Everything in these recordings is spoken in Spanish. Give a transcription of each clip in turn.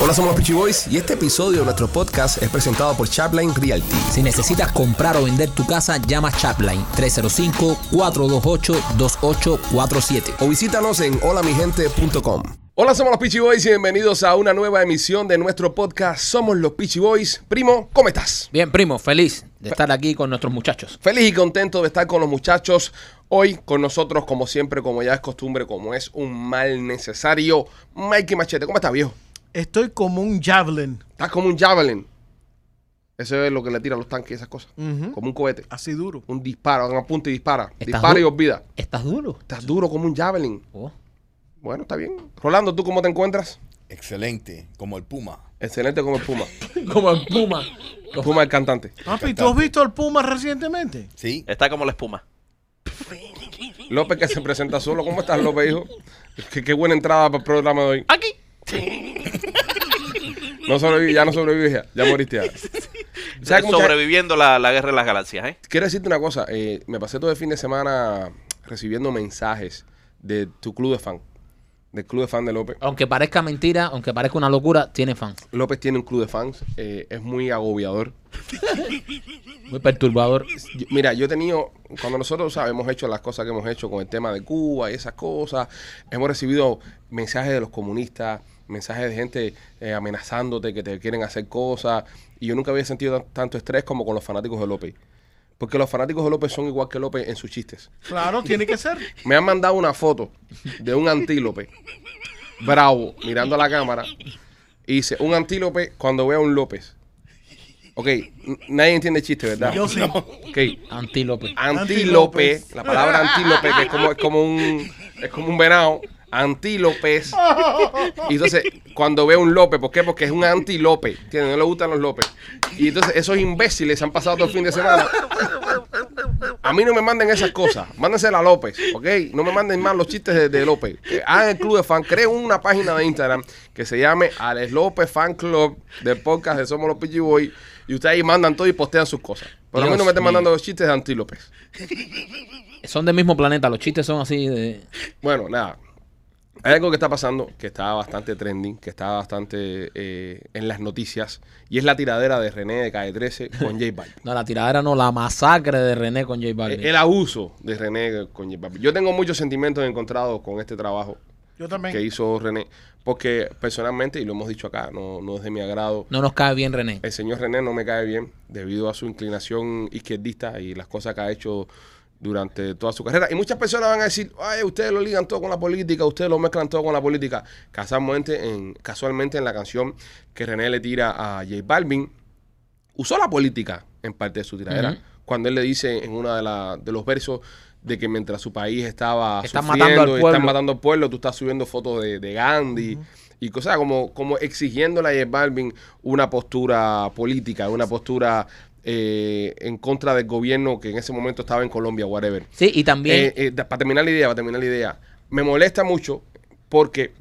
Hola, somos los Peachy Boys y este episodio de nuestro podcast es presentado por Chapline Realty. Si necesitas comprar o vender tu casa, llama Chapline 305-428-2847. O visítanos en holamigente.com. Hola, somos los Peachy Boys y bienvenidos a una nueva emisión de nuestro podcast Somos los Peachy Boys. Primo, ¿cómo estás? Bien, primo, feliz de estar aquí con nuestros muchachos. Feliz y contento de estar con los muchachos. Hoy con nosotros, como siempre, como ya es costumbre, como es un mal necesario, Mikey Machete. ¿Cómo estás, viejo? Estoy como un javelin. Estás como un javelin. Eso es lo que le tiran los tanques y esas cosas. Como un cohete. Así duro. Un disparo, un apunte y dispara. ¿Estás Dispara y olvida. ¿Estás duro? Estás duro como un javelin. Oh. Bueno, está bien. Rolando, ¿tú cómo te encuentras? Excelente, como el Puma. Excelente como el Puma. Como el Puma. Puma el cantante. Papi, ¿tú has visto el Puma recientemente? ¿Sí? Está como la espuma. López que se presenta solo. ¿Cómo estás, López, hijo? Qué, qué buena entrada para el programa de hoy. Aquí. No sobreviví, ya no sobrevives ya. Ya moriste ya. ¿Sabes cómo que- Sobreviviendo la, la guerra de las galaxias, ¿eh? Quiero decirte una cosa. eh, me pasé todo el fin de semana recibiendo mensajes de tu club de fan. Del club de fan de López. Aunque parezca mentira, aunque parezca una locura, tiene fans. López tiene un club de fans. eh, es muy agobiador. Muy perturbador. Yo- mira, yo he tenido, cuando nosotros ¿sabes? hemos hecho las cosas que hemos hecho con el tema de Cuba y esas cosas, hemos recibido mensajes de los comunistas, mensajes de gente eh, amenazándote que te quieren hacer cosas, y yo nunca había sentido tan- tanto estrés como con los fanáticos de López. Porque los fanáticos de López son igual que López en sus chistes. Claro, tiene que ser. Me han mandado una foto de un antílope bravo mirando a la cámara y dice, un antílope cuando ve a un López. Ok, nadie entiende el chiste, ¿verdad? Yo sí. Ok, Antílope. antílope, Antílopes. la palabra antílope, que es como, es como un es como un venado, antílopes. Y entonces, cuando ve un López, ¿por qué? Porque es un antílope, ¿entiendes? No le gustan los López. Y entonces, esos imbéciles se han pasado todo el fin de semana. A mí no me manden esas cosas, mándensela a López, ¿ok? No me manden más los chistes de, de López. Hagan el club de fan, creen una página de Instagram que se llame Alex López Fan Club del podcast de Somos los Pichi Boy y ustedes ahí mandan todo y postean sus cosas. Pero a mí no me estén mandando los chistes de Anti López. Son del mismo planeta, los chistes son así de... Bueno, nada. Hay algo que está pasando que está bastante trending, que está bastante eh, en las noticias, y es la tiradera de René de Calle 13 con J Balvin. No, la tiradera no, la masacre de René con J Balvin. Eh, El abuso de René con J Balvin. Yo tengo muchos sentimientos encontrados con este trabajo Yo también. que hizo René, porque personalmente, y lo hemos dicho acá, no, no es de mi agrado. No nos cae bien René. El señor René no me cae bien debido a su inclinación izquierdista y las cosas que ha hecho durante toda su carrera. Y muchas personas van a decir, ay, ustedes lo ligan todo con la política, ustedes lo mezclan todo con la política. Casualmente en, casualmente en la canción que René le tira a J Balvin, usó la política en parte de su tiradera. Cuando él le dice en uno de, la- de los versos de que mientras su país estaba Están sufriendo matando al pueblo. están matando al pueblo, tú estás subiendo fotos de, de Gandhi y cosas como, como exigiéndole a J Balvin una postura política, una postura eh, en contra del gobierno que en ese momento estaba en Colombia, whatever. Sí, y también... Eh, eh, para terminar la idea, para terminar la idea, me molesta mucho porque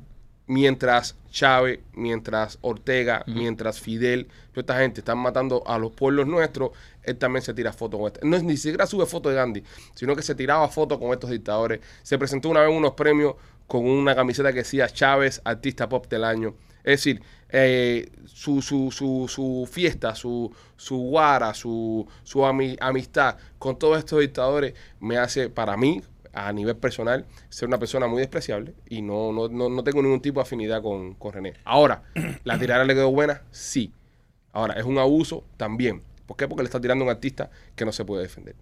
mientras Chávez, mientras Ortega, mientras Fidel, toda esta gente están matando a los pueblos nuestros, él también se tira fotos con este. No es ni siquiera sube fotos de Gandhi, sino que se tiraba fotos con estos dictadores. Se presentó una vez en unos premios con una camiseta que decía Chávez, artista pop del año. Es decir, eh, su, su, su, su fiesta, su, su guara, su, su ami- amistad con todos estos dictadores me hace, para mí, a nivel personal, ser una persona muy despreciable y no, no, no, no tengo ningún tipo de afinidad con, con René. Ahora, ¿la tirada le quedó buena? Sí. Ahora, ¿es un abuso? También. ¿Por qué? Porque le está tirando a un artista que no se puede defender.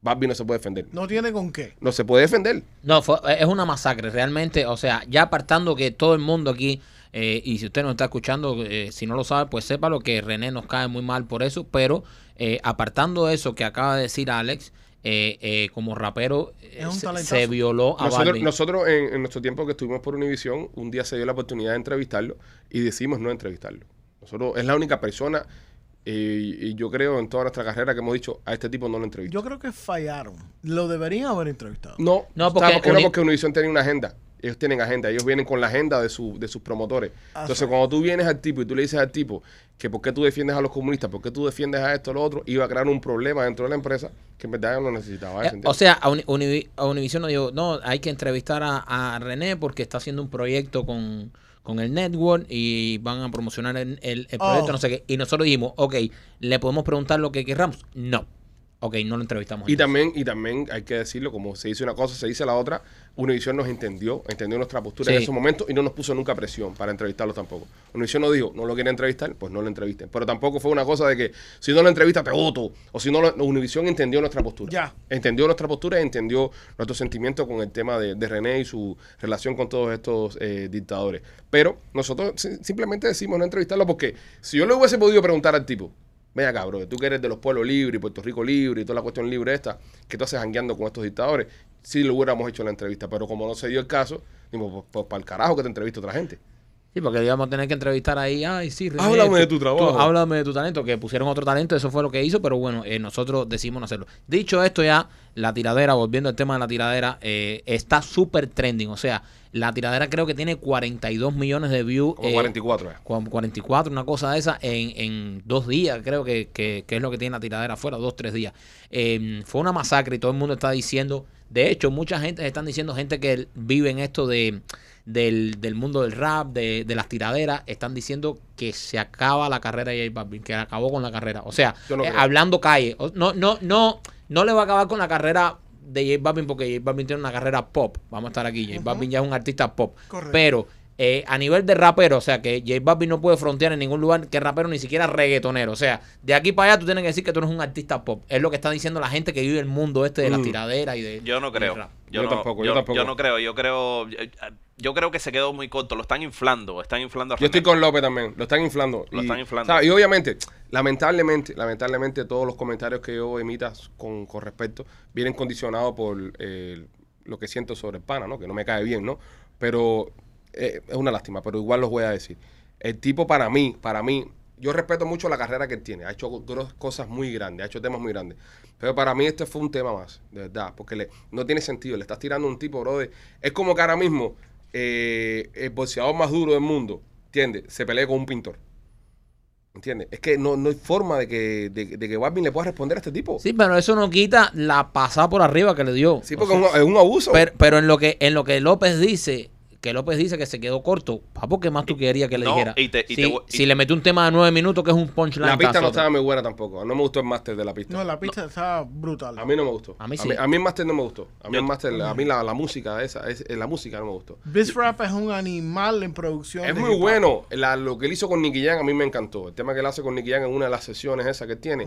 Barbie no se puede defender. No tiene con qué. No se puede defender. No, fue- es una masacre, realmente. O sea, ya apartando que todo el mundo aquí, eh, y si usted nos está escuchando, eh, si no lo sabe, pues sépalo que René nos cae muy mal por eso. Pero eh, apartando eso que acaba de decir Alex, eh, eh, como rapero, se, violó a Nosotros, nosotros en, en nuestro tiempo que estuvimos por Univisión, un día se dio la oportunidad de entrevistarlo y decidimos no entrevistarlo. Nosotros es la única persona, y yo creo en toda nuestra carrera que hemos dicho, a este tipo no lo entrevistamos. Yo creo que fallaron. Lo deberían haber entrevistado. No, No, no porque porque, no, porque Univision tenía una agenda. Ellos tienen agenda, ellos vienen con la agenda de, su, de sus promotores. Ah, Entonces, sí. cuando tú vienes al tipo y tú le dices al tipo que por qué tú defiendes a los comunistas, por qué tú defiendes a esto o lo otro, iba a crear un problema dentro de la empresa que en verdad no necesitaba. Eh, o sea, a, Uni- a Univision no dijo, no, hay que entrevistar a, a René porque está haciendo un proyecto con, con el network y van a promocionar el, el- el Oh. proyecto, no sé qué. Y nosotros dijimos, ok, ¿le podemos preguntar lo que querramos? No. Ok, no lo entrevistamos. Y entonces. también, y también hay que decirlo, como se dice una cosa, se dice la otra, Univision nos entendió, entendió nuestra postura en Sí. ese momento y no nos puso nunca presión para entrevistarlo tampoco. Univision nos dijo, no lo quiere entrevistar, pues no lo entrevisten. Pero tampoco fue una cosa de que si no lo entrevista te voto, o si no lo, Univision entendió nuestra postura. Ya. Entendió nuestra postura y entendió nuestro sentimiento con el tema de, de René y su relación con todos estos eh, dictadores. Pero nosotros si- simplemente decimos no entrevistarlo porque si yo le hubiese podido preguntar al tipo, Ven acá, bro, tú que eres de los pueblos libres y Puerto Rico libre y toda la cuestión libre esta, que tú haces jangueando con estos dictadores, sí le hubiéramos hecho la entrevista, pero como no se dio el caso, dimos, pues, pues para el carajo que te entreviste otra gente. Sí, porque íbamos a tener que entrevistar ahí. Ay, sí, René, Háblame tú- de tu trabajo. tú háblame de tu talento, que pusieron otro talento, eso fue lo que hizo, pero bueno, eh, nosotros decidimos no hacerlo. Dicho esto ya, la tiradera, volviendo al tema de la tiradera, eh, está súper trending. O sea, la tiradera creo que tiene 42 millones de views. Como eh, 44 ya. con 44, una cosa de esa, en, en dos días, creo que, que- que es lo que tiene la tiradera afuera, dos, tres días. Eh, fue una masacre y todo el mundo está diciendo, de hecho, mucha gente están diciendo, gente que vive en esto de del, del mundo del rap, de, de las tiraderas, están diciendo que se acaba la carrera de J Balvin, que acabó con la carrera. O sea, no eh, hablando calle, no, no, no, no le va a acabar con la carrera de J Balvin porque J Balvin tiene una carrera pop. Vamos a estar aquí. J Balvin ya es un artista pop. Correcto. Pero eh, a nivel de rapero, o sea, que J Balvin no puede frontear en ningún lugar que rapero ni siquiera reggaetonero. O sea, de aquí para allá tú tienes que decir que tú eres un artista pop. Es lo que está diciendo la gente que vive el mundo este de las Mm. tiraderas y de. Yo no creo. Yo, Yo no, tampoco, yo yo, tampoco. yo no creo. Yo creo. Yo creo que se quedó muy corto. Lo están inflando. Están inflando a Yo estoy con López también, lo están inflando. Lo y, están inflando. ¿sabes? Y obviamente, lamentablemente, lamentablemente todos los comentarios que yo emita con, con respecto vienen condicionados por eh, lo que siento sobre el pana, ¿no? Que no me cae bien, ¿no? Pero eh, es una lástima, pero igual los voy a decir. El tipo para mí, para mí, yo respeto mucho la carrera que él tiene. Ha hecho cosas muy grandes, ha hecho temas muy grandes. Pero para mí este fue un tema más, de verdad, porque le, no tiene sentido. Le estás tirando un tipo, brother. Es como que ahora mismo eh, el boxeador más duro del mundo, ¿entiendes? Se pelee con un pintor. ¿Entiendes? Es que no, no hay forma de que, de, de que Balvin le pueda responder a este tipo. Sí, pero eso no quita la pasada por arriba que le dio. Sí, O porque sea, es, un, es un abuso. pero, pero en lo que en lo que López dice, que López dice que se quedó corto, papo, ¿qué más tú querías que le No, dijera? y te- y si, te y- si le metió un tema de nueve minutos que es un punchline. la pista no estaba muy buena tampoco. No me gustó el máster de la pista. No, la pista está brutal. A mí no me gustó. A mí sí. A mí, el máster no me gustó. A mí Yo- el máster, a mí la, la música esa, es, la música no me gustó. Bizrap es un animal en producción. Es muy bueno. La- lo que él hizo con Nicky Jam a mí me encantó. El tema que él hace con Nicky Jam en una de las sesiones esas que tiene.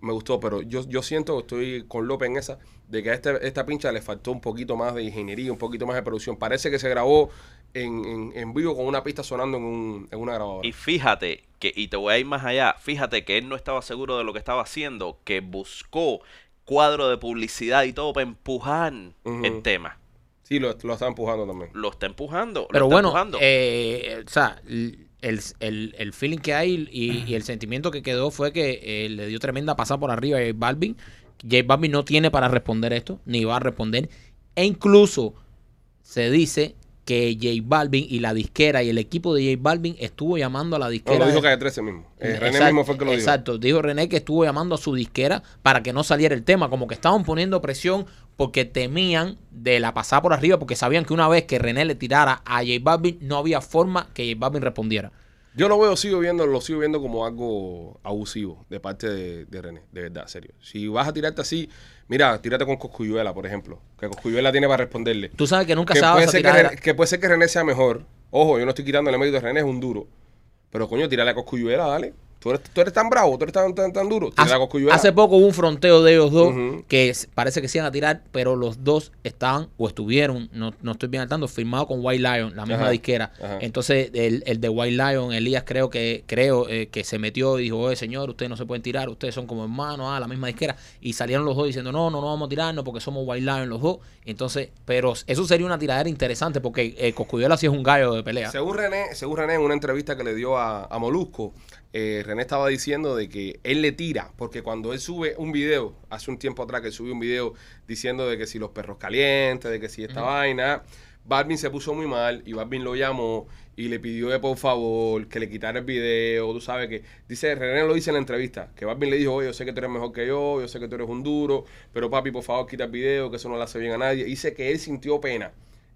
Me gustó. Pero yo, yo siento, estoy con López en esa, de que a este, esta pincha le faltó un poquito más de ingeniería, un poquito más de producción. Parece que se grabó en, en, en vivo con una pista sonando en, un, en una grabadora. Y fíjate que, y te voy a ir más allá, fíjate que él no estaba seguro de lo que estaba haciendo, que buscó cuadro de publicidad y todo para empujar el tema. Sí, lo, lo está empujando también. Lo está empujando. lo Pero está bueno, empujando. eh, o sea, el, el- el feeling que hay y, y el sentimiento que quedó fue que eh, le dio tremenda pasada por arriba a J Balvin. J Balvin no tiene para responder esto, ni va a responder. E incluso se dice que J Balvin y la disquera y el equipo de J Balvin estuvo llamando a la No, disquera. lo dijo de- Calle 13 mismo. Eh, René mismo fue el que lo dijo. Exacto, dijo René que estuvo llamando a su disquera para que no saliera el tema, como que estaban poniendo presión porque temían de la pasada por arriba, porque sabían que una vez que René le tirara a J Balvin, no había forma que J Balvin respondiera. Yo lo veo, sigo viendo, lo sigo viendo como algo abusivo de parte de, de René, de verdad, serio. Si vas a tirarte así, mira, tírate con Coscuyuela, por ejemplo. Que Coscuyuela tiene para responderle. Tú sabes que nunca Que puede, esa ser que. René, que puede ser que René sea mejor. Ojo, yo no estoy quitándole mérito a René, es un duro. Pero coño, tírale a Coscuyuela, dale. Tú eres, tú eres tan bravo, tú eres tan, tan, tan duro. Hace, poco hubo un fronteo de ellos dos que parece que se iban a tirar, pero los dos estaban o estuvieron, no, no estoy bien al tanto, firmados con White Lion, la misma Ajá, disquera. ajá. Entonces, el, el de White Lion, Elías, creo que creo eh, que se metió y dijo, oye, señor, ustedes no se pueden tirar, ustedes son como hermanos, ah, la misma disquera. Y salieron los dos diciendo, no, no, no vamos a tirarnos porque somos White Lion los dos. Entonces, pero eso sería una tiradera interesante porque eh, Coscuyuela sí es un gallo de pelea. Según René, según René, en una entrevista que le dio a, a Molusco, eh, René estaba diciendo de que él le tira, porque cuando él sube un video, hace un tiempo atrás que subió un video diciendo de que si los perros calientes, de que si esta vaina, Balvin se puso muy mal y Balvin lo llamó y le pidió de por favor que le quitara el video, tú sabes que, dice, René lo dice en la entrevista, que Balvin le dijo, oye, yo sé que tú eres mejor que yo, yo sé que tú eres un duro, pero papi, por favor, quita el video, que eso no le hace bien a nadie. Dice que él sintió pena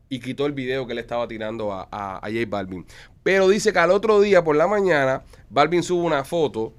y quitó el video que le estaba tirando a, a, a J Balvin. Pero dice que al otro día por la mañana, Balvin sube una foto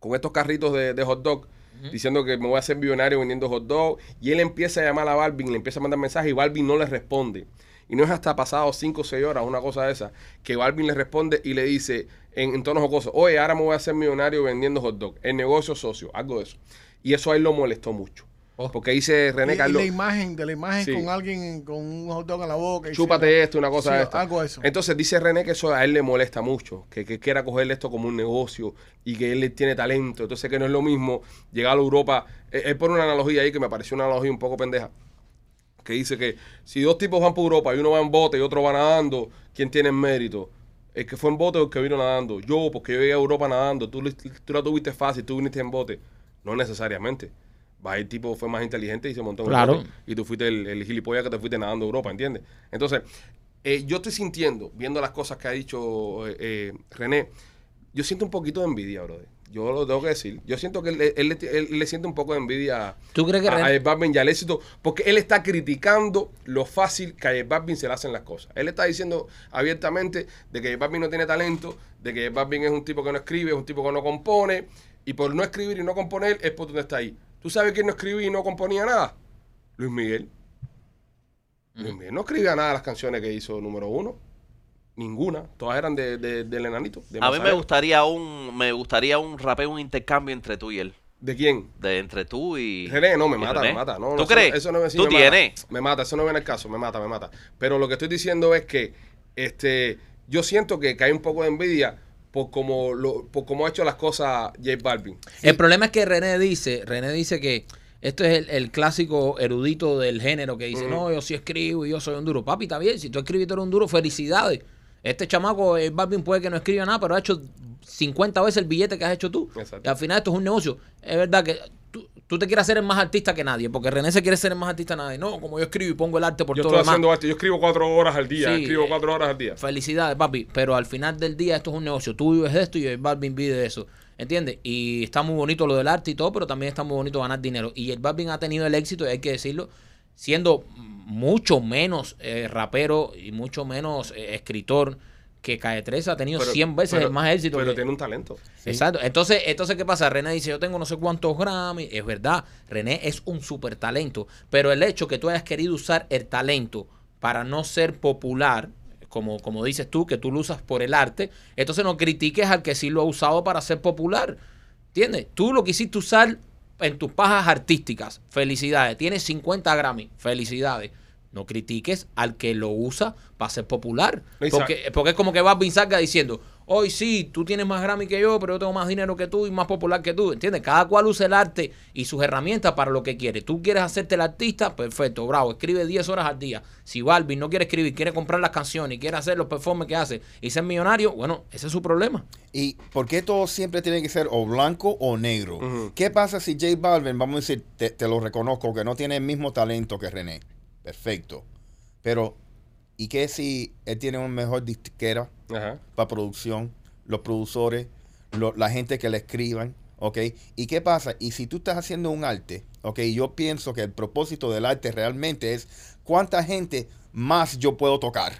con estos carritos de, de hot dog. Diciendo que me voy a hacer millonario vendiendo hot dog. Y él empieza a llamar a Balvin, le empieza a mandar mensajes y Balvin no le responde. Y no es hasta pasado 5 o 6 horas, una cosa de esa, que Balvin le responde y le dice en, en tonos jocosos, oye, ahora me voy a hacer millonario vendiendo hot dog. El negocio socio, algo de eso. Y eso a él lo molestó mucho. Oh. Porque dice René Y- y Carlos, la imagen, de la imagen Sí. con alguien con un hot dog en la boca. y chúpate sí, esto, una cosa sí, de esta. Algo eso. Entonces dice René que eso a él le molesta mucho, que, que quiera cogerle esto como un negocio y que él tiene talento. Entonces que no es lo mismo llegar a Europa. Él, él pone una analogía ahí que me pareció una analogía un poco pendeja. Que dice que si dos tipos van por Europa y uno va en bote y otro va nadando, ¿quién tiene el mérito? El que fue en bote o el que vino nadando. Yo, porque yo llegué a Europa nadando. Tú, tú la tuviste fácil, tú viniste en bote. No necesariamente. Va, el tipo fue más inteligente y se montó en un Claro. bote. Y tú fuiste el, el gilipollas que te fuiste nadando a Europa, ¿entiendes? Entonces, eh, yo estoy sintiendo, viendo las cosas que ha dicho eh, eh, René, yo siento un poquito de envidia, brother. Yo lo tengo que decir. Yo siento que él, él- él- él le siente un poco de envidia ¿Tú crees que a, a Balvin y al éxito, porque él está criticando lo fácil que a Balvin se le hacen las cosas. Él está diciendo abiertamente de que Balvin no tiene talento, de que Balvin es un tipo que no escribe, es un tipo que no compone, y por no escribir y no componer es por donde está ahí. ¿Tú sabes quién no escribía y no componía nada? Luis Miguel. Luis Miguel no escribía nada de las canciones que hizo número uno. Ninguna. Todas eran de, de- del enanito. de A mí me gustaría un me gustaría un rapeo, un intercambio entre tú y él. ¿De quién? De entre tú y René, no, me mata, René. me mata. No, ¿Tú no, eso- crees? Eso, no me, sí ¿Tú me tienes? Mata, me mata, eso no viene al caso, me mata, me mata. Pero lo que estoy diciendo es que este, yo siento que, que hay un poco de envidia por cómo, lo, por cómo ha hecho las cosas J Balvin. El problema es que René dice, René dice que esto es el, el clásico erudito del género que dice, no, yo sí escribo y yo soy un duro. Papi, está bien, si tú escribes y tú eres un duro, felicidades. Este chamaco, el Balvin puede que no escriba nada, pero ha hecho 50 veces el billete que has hecho tú. Exacto. Y al final esto es un negocio. Es verdad que tú, te quieres hacer el más artista que nadie, porque René se quiere ser el más artista que nadie. No, como yo escribo y pongo el arte por Yo todo estoy lo demás. haciendo arte, yo escribo cuatro horas al día, Sí, escribo eh, cuatro horas al día. Felicidades, papi. Pero al final del día esto es un negocio. Tú vives de esto y el Balvin vive de eso. ¿Entiendes? Y está muy bonito lo del arte y todo, pero también está muy bonito ganar dinero. Y el Balvin ha tenido el éxito, y hay que decirlo, siendo mucho menos eh, rapero y mucho menos eh, escritor que Calle 13 ha tenido Pero- 100 veces pero- más éxito. Pero que- tiene un talento. Exacto. Entonces, entonces, ¿qué pasa? René dice, yo tengo no sé cuántos Grammy. Es verdad, René es un súper talento. Pero el hecho que tú hayas querido usar el talento para no ser popular, como, como dices tú, que tú lo usas por el arte, entonces no critiques al que sí lo ha usado para ser popular. ¿Entiendes? Tú lo quisiste usar en tus pajas artísticas. Felicidades. Tienes 50 Grammy. Felicidades. No critiques al que lo usa para ser popular. Exacto. Porque, porque es como que Balvin salga diciendo, hoy sí, tú tienes más Grammy que yo, pero yo tengo más dinero que tú y más popular que tú. ¿Entiendes? Cada cual usa el arte y sus herramientas para lo que quiere. Tú quieres hacerte el artista, perfecto, bravo. Escribe 10 horas al día. Si Balvin no quiere escribir, quiere comprar las canciones y quiere hacer los performances que hace y ser millonario, bueno, ese es su problema. ¿Y por qué todo siempre tiene que ser o blanco o negro? ¿Qué pasa si J Balvin, vamos a decir, te, te lo reconozco, que no tiene el mismo talento que René? Perfecto. Pero, ¿y qué si él tiene un mejor disquera Ajá. para producción, los productores, lo- la gente que le escriban, ¿ok? ¿Y qué pasa? Y si tú estás haciendo un arte, ¿ok? Yo pienso que el propósito del arte realmente es cuánta gente más yo puedo tocar.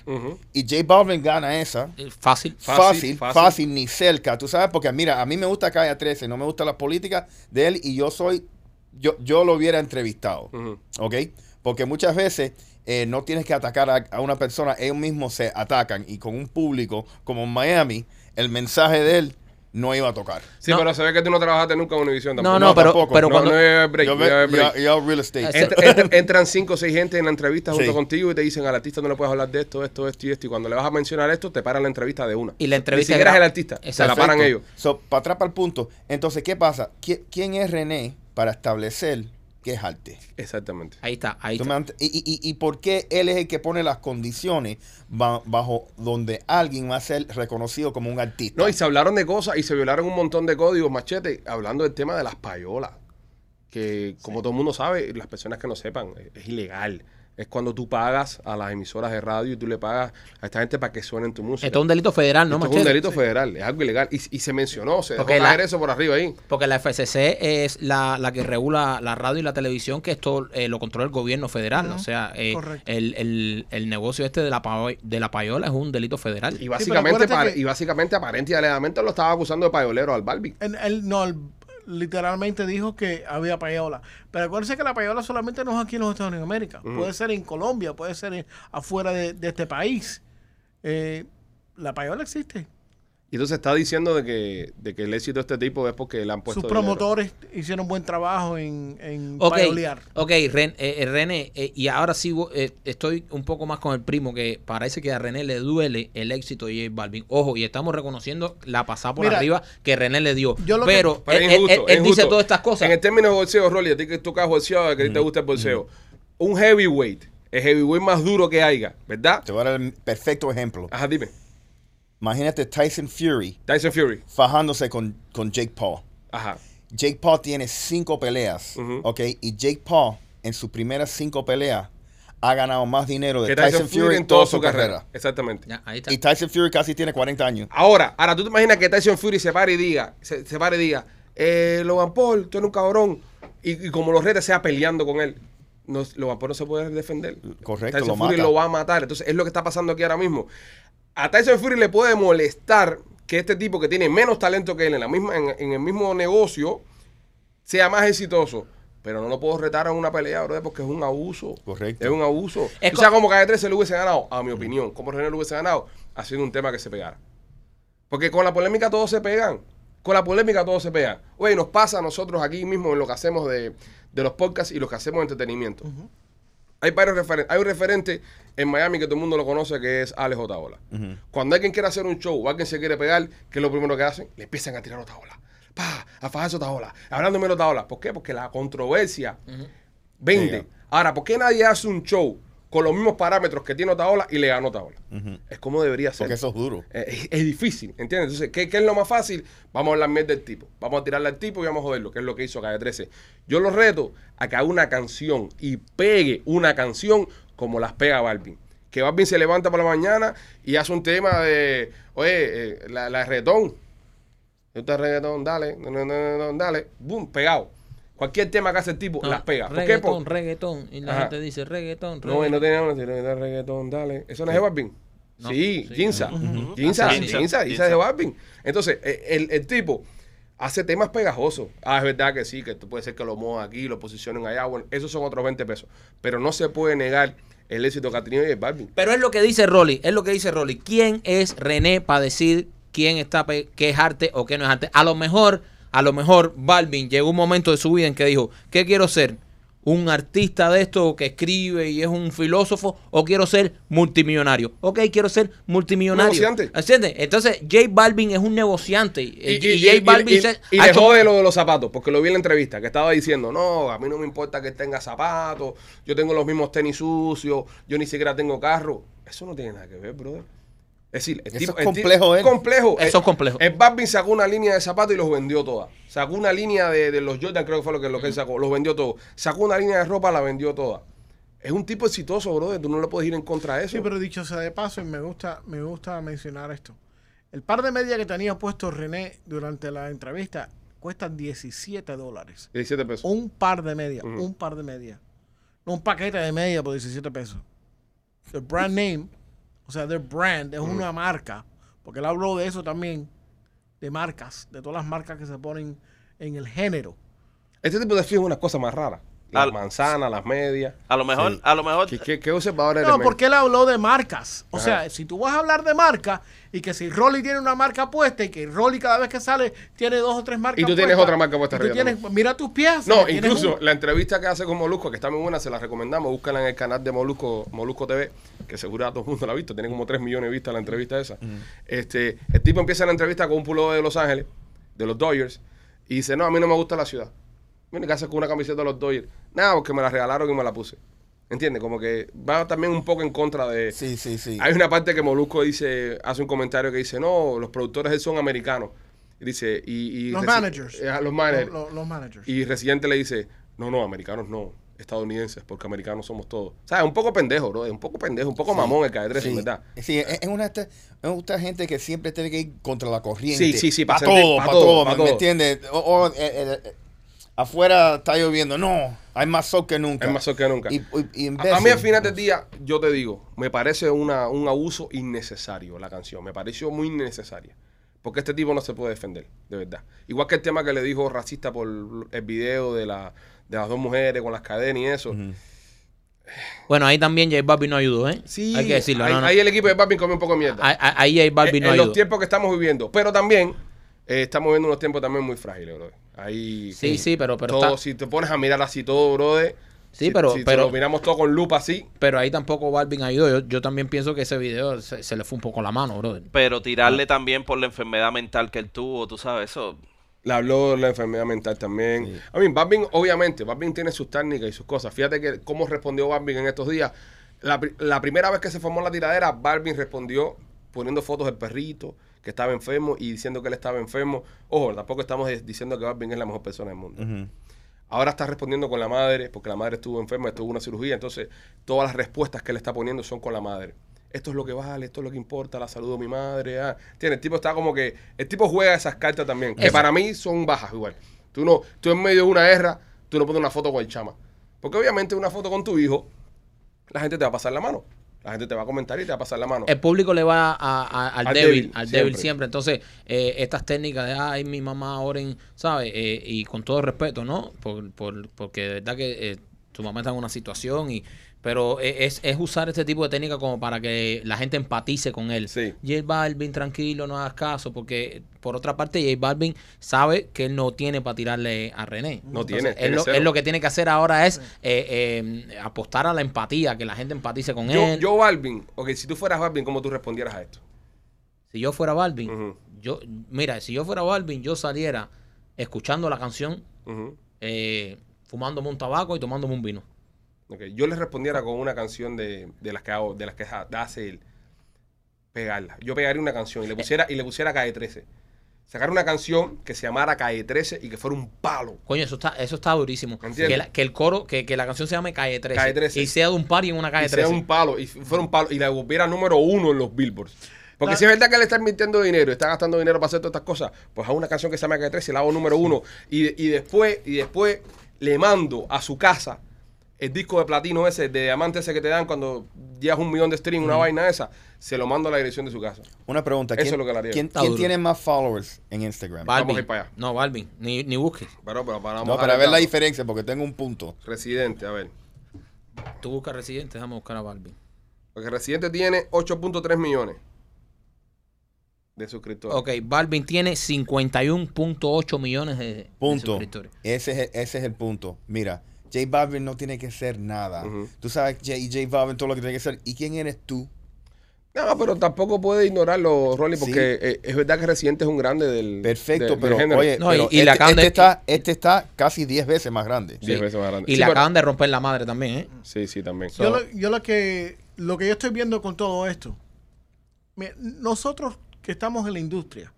Y J Balvin gana esa. Eh, Fácil. Fácil, Fácil, fácil. fácil, ni cerca. Tú sabes, porque mira, a mí me gusta Calle 13, no me gusta la política de él y yo soy, yo, yo lo hubiera entrevistado, Ujú. ¿ok? Porque muchas veces eh, no tienes que atacar a, a una persona, ellos mismos se atacan y con un público como en Miami, el mensaje de él no iba a tocar. Sí, No. pero se ve que tú no trabajaste nunca en Univision No, tampoco. no, pero, tampoco. pero no, cuando... no hay break, yo, no break. yo- yo real estate. Entra- entran cinco o seis gente en la entrevista junto Sí. contigo y te dicen al artista no le puedes hablar de esto, esto, esto y esto. Y cuando le vas a mencionar esto, te paran la entrevista de una. Y la entrevista Ni siquiera es el artista, se la paran ellos. So, para atrás para el punto. Entonces, ¿qué pasa? ¿Qui- ¿Quién es René para establecer qué es arte? Exactamente. Ahí está, ahí ¿Tú está. y, y- y- y por qué él es el que pone las condiciones ba- bajo donde alguien va a ser reconocido como un artista? No, y se hablaron de cosas y se violaron un montón de códigos, machete, hablando del tema de las payolas. Que, como todo el mundo sabe, las personas que no sepan, es, es ilegal. Es cuando tú pagas a las emisoras de radio y tú le pagas a esta gente para que suenen tu música. Esto es un delito federal, ¿no, Esto es un delito federal, es algo ilegal. Y, y se mencionó, se dejó Porque la- caer eso por arriba ahí. Porque la FCC es la, la que regula la radio y la televisión, que esto eh, lo controla el gobierno federal. O sea, eh, el, el- el negocio este de la, pa- de la payola es un delito federal. Y básicamente, que- y básicamente aparente y alegadamente lo estaba acusando de payolero al Barbie. Él, él no, él literalmente dijo que había payola. Pero acuérdense que la payola solamente no es aquí en los Estados Unidos de América. Puede ser en Colombia, puede ser en- afuera de, de este país. Eh, la payola existe. Y entonces está diciendo de que, de que el éxito de este tipo es porque le han puesto Sus dinero. promotores hicieron buen trabajo en, en Ok, payolear. ok, Ren- eh, eh, René, eh, y ahora sí eh, estoy un poco más con el primo, que parece que a René le duele el éxito de J Balvin. Ojo, y estamos reconociendo la pasada por Mira, arriba que René le dio. yo lo que- pero Pero él, dice todas estas cosas. En el término de bolseo, Rolly, a ti que tú has bolseado, que a ti te gusta el bolseo. Un heavyweight, el heavyweight más duro que haya, ¿verdad? Te voy a dar el perfecto ejemplo. Ajá, dime. Imagínate Tyson Fury Tyson Fury. fajándose con, con Jake Paul. Ajá. Jake Paul tiene cinco peleas. ¿ok? Y Jake Paul, en sus primeras cinco peleas, ha ganado más dinero de Que Tyson, Fury en toda su carrera. Exactamente. Ya, ahí está. Y Tyson Fury casi tiene 40 años. Ahora, ahora tú te imaginas que Tyson Fury se pare y diga, se, se pare y diga, eh, Logan Paul, tú eres un cabrón. Y, y como los retes sea peleando con él. No, Logan Paul no se puede defender. Correcto, Tyson lo Fury mata. lo va a matar. Entonces es lo que está pasando aquí ahora mismo. A Tyson Fury le puede molestar que este tipo que tiene menos talento que él en, la misma, en, en el mismo negocio sea más exitoso. Pero no lo puedo retar a una pelea, brother, porque es un abuso. Correcto. Es un abuso. Es o sea, co- como Calle 13 lo hubiese ganado, a mi opinión, como René lo hubiese ganado, haciendo un tema que se pegara. Porque con la polémica todos se pegan. Con la polémica todos se pegan. Oye, nos pasa a nosotros aquí mismo en lo que hacemos de, de los podcasts y lo que hacemos de entretenimiento. Hay varios referentes. Hay un referente en Miami que todo el mundo lo conoce que es Alex Otaola. Ujú. Cuando alguien quiere hacer un show o alguien se quiere pegar, ¿qué es lo primero que hacen? Le empiezan a tirar Otaola. Pa, a fajarse Otaola. Hablándome de Otaola. ¿Por qué? Porque la controversia vende. Yeah. Ahora, ¿por qué nadie hace un show con los mismos parámetros que tiene Otaola y le gana Otaola? Ujú. Es como debería ser. Porque eso es duro. Eh, Es, es difícil, ¿entiendes? Entonces, ¿qué, qué es lo más fácil? Vamos a hablar mierda del tipo. Vamos a tirarle al tipo y vamos a joderlo, que es lo que hizo Calle 13. Yo lo reto a que haga una canción y pegue una canción como las pega Balvin. Que Balvin se levanta por la mañana y hace un tema de, oye, eh, la, la reggaetón. Esto es reggaetón, dale, no, no, dale, boom, pegado. Cualquier tema que hace el tipo, No, las pega. ¿Por qué? reggaetón, Por- reggaetón. Y la Ajá. gente dice reggaetón, no, reggaetón. no tenía una de reggaetón, dale. ¿Eso no es de Balvin? No, sí, sí. Ginza. Ujú. Ginza, Ah, Ginza, Ginza, Ginza. de Balvin. Entonces, eh, el, el tipo hace temas pegajosos. Ah, es verdad que sí, que tú puede ser que lo muevan aquí, lo posicionen allá. Bueno, esos son otros 20 pesos. Pero no se puede negar el éxito que ha tenido J Balvin. Pero es lo que dice Rolly, es lo que dice Rolly. ¿Quién es René para decir quién está pe- qué es arte o qué no es arte? A lo mejor, a lo mejor Balvin llegó un momento de su vida en que dijo, ¿qué quiero ser? ¿Un artista de esto que escribe y es un filósofo? ¿O quiero ser multimillonario? Ok, quiero ser multimillonario. Negociante. ¿Entiendes? Entonces, J Balvin es un negociante. Y, Y, y y- J y- Balvin y- se- y ha le hecho- jode lo de los zapatos, porque lo vi en la entrevista, que estaba diciendo, no, a mí no me importa que tenga zapatos, yo tengo los mismos tenis sucios, yo ni siquiera tengo carro. Eso no tiene nada que ver, brother. Es decir, el Eso tipo, es el tipo- complejo, ¿eh? complejo. Eso Eh, es complejo. El Balvin sacó una línea de zapatos y los vendió todas. Sacó una línea de, de los Jordan, creo que fue lo que, lo que él sacó. Los vendió todos. Sacó una línea de ropa, la vendió toda. Es un tipo exitoso, brother. Tú no le puedes ir en contra de eso. Sí, pero dicho sea de paso, y me gusta, me gusta mencionar esto. El par de medias que tenía puesto René durante la entrevista cuestan 17 dólares. 17 pesos. Un par de medias, Ujú. un par de medias. No un paquete de medias por 17 pesos. The brand name, o sea, their brand es una marca, porque él habló de eso también, de marcas, de todas las marcas que se ponen en el género. Este tipo de fijo es una cosa más rara. Las Al- manzanas, las medias. A lo mejor, Sí. a lo mejor, ¿Qué, qué, qué observador No, porque él habló de marcas. O Ajá. sea, si tú vas a hablar de marcas y que si Rolly tiene una marca puesta y que Rolly cada vez que sale tiene dos o tres marcas Y tú tienes otra marca puesta arriba tienes, Mira tus pies. No, incluso la entrevista que hace con Molusco, que está muy buena, se la recomendamos. Búscala en el canal de Molusco, Molusco TV, que seguro a todo el mundo la ha visto. Tiene como 3 millones de vistas la entrevista esa. este, el tipo empieza la entrevista con un pulo de Los Ángeles, de los Dodgers, y dice, no, a mí no me gusta la ciudad. Mira, ¿qué haces con una camiseta de los Dodgers? Nada, porque me la regalaron y me la puse. ¿Entiendes? Como que va también un poco en contra de... Sí, sí, sí. Hay una parte que Molusco dice, hace un comentario que dice, no, los productores él son americanos. Y dice, y... y Los managers. eh, los managers. Los, los- los managers. Y Residente le dice, no, no, americanos no. estadounidenses, porque americanos somos todos. O sea, es un poco pendejo, bro. Es un poco pendejo, un poco mamón el 13, Sí, ¿verdad? Sí, es, es una, esta- es una gente que siempre tiene que ir contra la corriente. Sí, sí, sí, Para todo, pa' para todo, todo, pa' ¿me, todo. me entiendes? O- o, eh, eh, eh, afuera está lloviendo. No, hay más sol que nunca. Es más sol que nunca. Y, y- y en A, vez a mí al final del día, yo te digo, me parece una, un abuso innecesario la canción. Me pareció muy innecesaria. Porque este tipo no se puede defender, de verdad. Igual que el tema que le dijo racista por el video de, la, de las dos mujeres con las cadenas y eso. Bueno, ahí también J Balvin no ayudó, ¿eh? Sí, Hay que decirlo. ahí, no, no. ahí el equipo de Balvin come un poco de mierda. Ahí, ahí J Balvin en no en los ayudó. tiempos que estamos viviendo. Pero también eh, estamos viviendo unos tiempos también muy frágiles, bro. Ahí. Sí, sí, pero, pero, todo, está- si te pones a mirar así todo, brother. Sí, si- pero- si pero- lo miramos todo con lupa así. pero ahí tampoco Balvin ayudó. Yo, yo también pienso que ese video se, se le fue un poco la mano, brother. Pero tirarle también por la enfermedad mental que él tuvo, tú sabes, eso. Le habló de la enfermedad mental también. Sí. A mí, Balvin, obviamente, Balvin tiene sus técnicas y sus cosas. Fíjate que cómo respondió Balvin en estos días. La, la primera vez que se formó la tiradera, Balvin respondió poniendo fotos del perrito que estaba enfermo y diciendo que él estaba enfermo. Ojo, tampoco estamos diciendo que Balvin es la mejor persona del mundo. Ahora está respondiendo con la madre, porque la madre estuvo enferma, estuvo una cirugía, entonces todas las respuestas que él está poniendo son con la madre. Esto es lo que vale, esto es lo que importa, la salud de mi madre. Ah. Tiene, el tipo está como que, el tipo juega esas cartas también, que Eso. para mí son bajas igual. Tú no, tú en medio de una guerra, tú no pones una foto con el chama. Porque obviamente una foto con tu hijo, la gente te va a pasar la mano. La gente te va a comentar y te va a pasar la mano. El público le va a- a- al, Al débil, débil, al siempre. débil siempre. Entonces, eh, estas técnicas de, ay, mi mamá, oren, ¿sabes? Eh, y con todo respeto, ¿no? Por, por- porque de verdad que eh, tu mamá está en una situación y... Pero e- es, es usar este tipo de técnica como para que la gente empatice con él. Sí. J Balvin, tranquilo, no hagas caso, porque por otra parte J Balvin sabe que él no tiene para tirarle a René. No Entonces, tiene, Él tiene lo, cero. él lo que tiene que hacer ahora es eh, eh, apostar a la empatía, que la gente empatice con yo, él. yo, Balvin, ok, si tú fueras Balvin, ¿cómo tú respondieras a esto? Si yo fuera Balvin, yo, mira, si yo fuera Balvin, yo saliera escuchando la canción, Ujú. eh, fumándome un tabaco y tomándome un vino. Yo le respondiera con una canción de, de las que hago, de las que ha- hace él. Pegarla. Yo pegaría una canción y le pusiera, y le pusiera Calle 13. Sacar una canción que se llamara Calle 13 y que fuera un palo. Coño, eso está, eso está durísimo. Que, la- que el coro, que, que la canción se llame Calle 13. Calle 13. Y sea de un party en una calle y sea 13. un palo. Y fuera un palo. Y la volviera número uno en los billboards. Porque La- si es verdad que él está invirtiendo dinero, está gastando dinero para hacer todas estas cosas, pues hago una canción que se llama Calle 13 y la hago número uno. Y, y después, y después le mando a su casa el disco de platino ese, de diamante ese que te dan cuando llevas un millón de streams, una vaina esa, se lo mando a la dirección de su casa. Una pregunta. Eso ¿Quién, es lo que le haría. ¿quién, Está quién duro. tiene más followers en Instagram? Balvin. Vamos a ir para allá. No, Balvin, ni, ni busques. Pero, pero para no, para ver la diferencia, porque tengo un punto. Residente, a ver. Tú buscas Residente, déjame buscar a Balvin. Porque Residente tiene 8.3 millones de suscriptores. Ok, Balvin tiene 51.8 millones de, de Punto. suscriptores. Ese es, el, ese es el punto. Mira, J Balvin no tiene que ser nada. Tú sabes, J, J Balvin, todo lo que tiene que ser. ¿Y quién eres tú? No, pero tampoco puede ignorarlo, Rolly, Sí. porque eh, es verdad que Residente es un grande del, Perfecto, del- del pero género. oye, No, y- y la este, de- este está, este está casi 10 veces más grande. Diez Sí. veces más grande. Y Sí, le pero- acaban de romper la madre también, ¿eh? Sí, sí, también. Yo, lo, yo lo que lo que yo estoy viendo con todo esto, nosotros que estamos en la industria,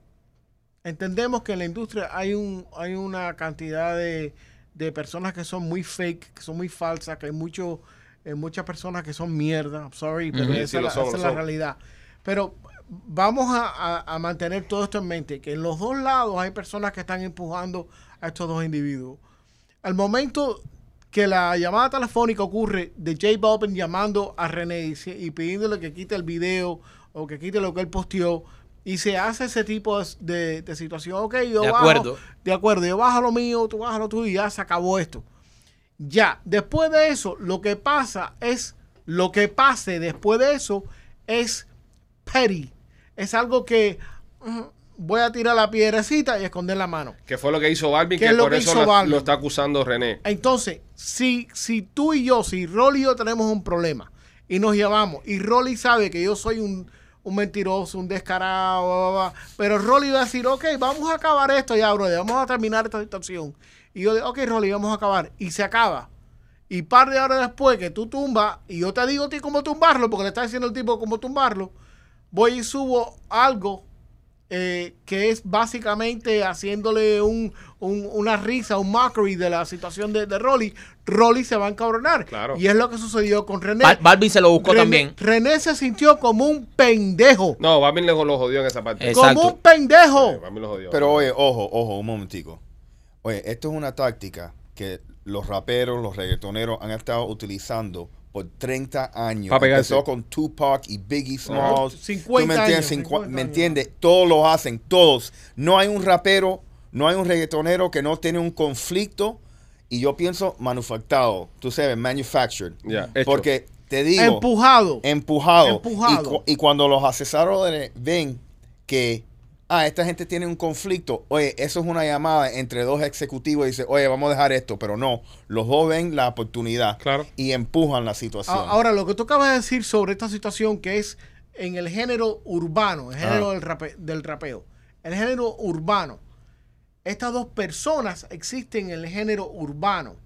entendemos que en la industria hay un hay una cantidad de, de personas que son muy fake, que son muy falsas, que hay mucho, eh, muchas personas que son mierda, I'm sorry, pero esa, Sí, la, son, esa lo es la realidad. Pero vamos a, a- a mantener todo esto en mente, que en los dos lados hay personas que están empujando a estos dos individuos. Al momento que la llamada telefónica ocurre de J Balvin llamando a René y, y pidiéndole que quite el video o que quite lo que él posteó y se hace ese tipo de, de- de situación, ok, yo De bajo, acuerdo. de acuerdo, yo bajo lo mío, tú bajas lo tuyo y ya se acabó esto. Ya, después de eso, lo que pasa es, lo que pase después de eso es petty. Es algo que mm, voy a tirar la piedrecita y esconder la mano. Que fue lo que hizo Balvin, ¿Qué que es lo por que eso hizo lo, Balvin? lo está acusando René. Entonces, si, si tú y yo, si Rolly y yo tenemos un problema y nos llamamos y Rolly sabe que yo soy un, un mentiroso, un descarado, bla, bla, bla, pero Rolly va a decir, ok, vamos a acabar esto ya, brother, vamos a terminar esta situación. Y yo digo, ok, Rolly, vamos a acabar. Y se acaba. Y par de horas después que tú tumbas, y yo te digo a ti cómo tumbarlo, porque le está diciendo el tipo cómo tumbarlo, voy y subo algo eh, que es básicamente haciéndole un, un- una risa, un mockery de la situación de, de Rolly, Rolly se va a encabronar. Claro. Y es lo que sucedió con René. Bal- Balvin se lo buscó René, también. René se sintió como un pendejo. No, Balvin le lo jodió en esa parte. Exacto. Como un pendejo. Sí, lo jodió. Pero oye, ojo, ojo, un momentico. Oye, esto es una táctica que los raperos, los reggaetoneros han estado utilizando por 30 años. Empezó con Tupac y Biggie Smalls. 50 ¿Tú me entiendes? años, Cincu- 50 ¿Me entiendes? Todos lo hacen, todos. No hay un rapero, no hay un reggaetonero que no tiene un conflicto y yo pienso manufacturado, tú sabes, manufactured. Porque te digo, Empujado. empujado. Empujado. Y, cu- y cuando los asesoradores ven que, ah, esta gente tiene un conflicto, oye, eso es una llamada entre dos ejecutivos y dice, oye, vamos a dejar esto, pero no, los dos ven la oportunidad Claro. y empujan la situación. Ahora, lo que tú acabas de decir sobre esta situación que es en el género urbano, el género Ah. del, rape- del rapeo, el género urbano, estas dos personas existen en el género urbano.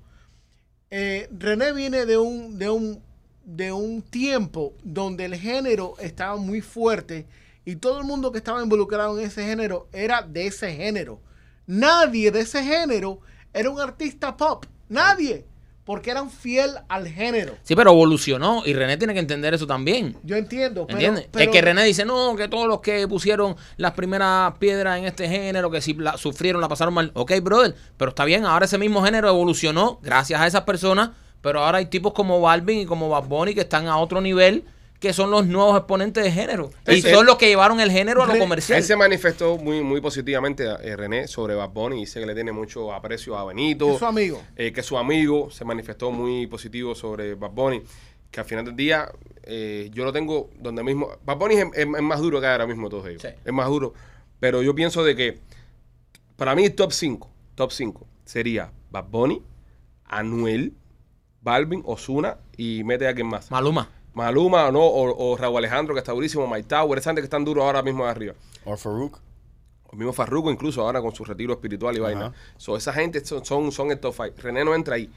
Eh, René viene de un, de, un, de un tiempo donde el género estaba muy fuerte y todo el mundo que estaba involucrado en ese género era de ese género. Nadie de ese género era un artista pop. Nadie. Porque eran fiel al género. Sí, pero evolucionó y René tiene que entender eso también. Yo entiendo. Pero, ¿Entiendes? pero- es que René dice, no, que todos los que pusieron las primeras piedras en este género, que si la sufrieron, la pasaron mal. Ok, brother, pero está bien, ahora ese mismo género evolucionó gracias a esas personas, pero ahora hay tipos como Balvin y como Bad Bunny que están a otro nivel, que son los nuevos exponentes de género. Y Ese- son los que llevaron el género a lo comercial. Él se manifestó muy, muy positivamente, eh, René, sobre Bad Bunny. Dice que le tiene mucho aprecio a Benito. Es su amigo. eh, que su amigo se manifestó muy positivo sobre Bad Bunny. Que al final del día, eh, yo lo tengo donde mismo. Bad Bunny es, es- es más duro que ahora mismo todos ellos. Sí. Es más duro. Pero yo pienso de que, para mí, top 5, top 5 sería Bad Bunny, Anuel, Balvin, Osuna y mete a alguien más. Maluma. Maluma ¿no? o, o Raúl Alejandro, que está durísimo, Mike Tower, esa gente que están duros ahora mismo de arriba. O Farouk. El mismo Farruko, incluso ahora con su retiro espiritual y vaina. So, esa gente son, son, son el top five. René no entra ahí.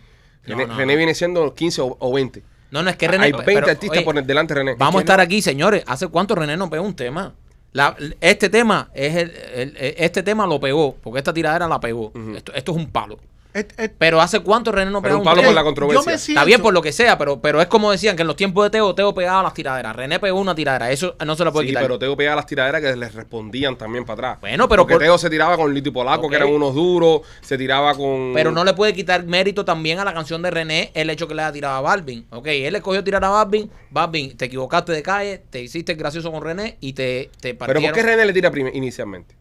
René, No, no, René no. viene siendo 15 o, o 20. No, no es que René... Hay 20 pero, artistas oye, por delante de René. Vamos a estar aquí, señores. ¿Hace cuánto René no pegó un tema? La- este tema es el, el- este tema lo pegó, porque esta tiradera la pegó. esto, esto es un palo. Et- et- Pero ¿hace cuánto René no Pero pegaba un palo por la yo controversia. me siento, Está bien por lo que sea, pero, pero es como decían que en los tiempos de Teo, Teo pegaba las tiraderas. René pegó una tiradera. Eso no se lo puede Sí, quitar. pero Teo pegaba las tiraderas que les respondían también para atrás. Bueno, pero Porque por- Teo se tiraba con Lito y Polaco, que eran unos duros. Se tiraba con. Pero no le puede quitar mérito también a la canción de René el hecho que le haya tirado a Balvin. Ok, él le cogió tirar a Balvin. Balvin, te equivocaste de calle, te hiciste gracioso con René y te, te Pero. ¿por qué René le tira inicialmente?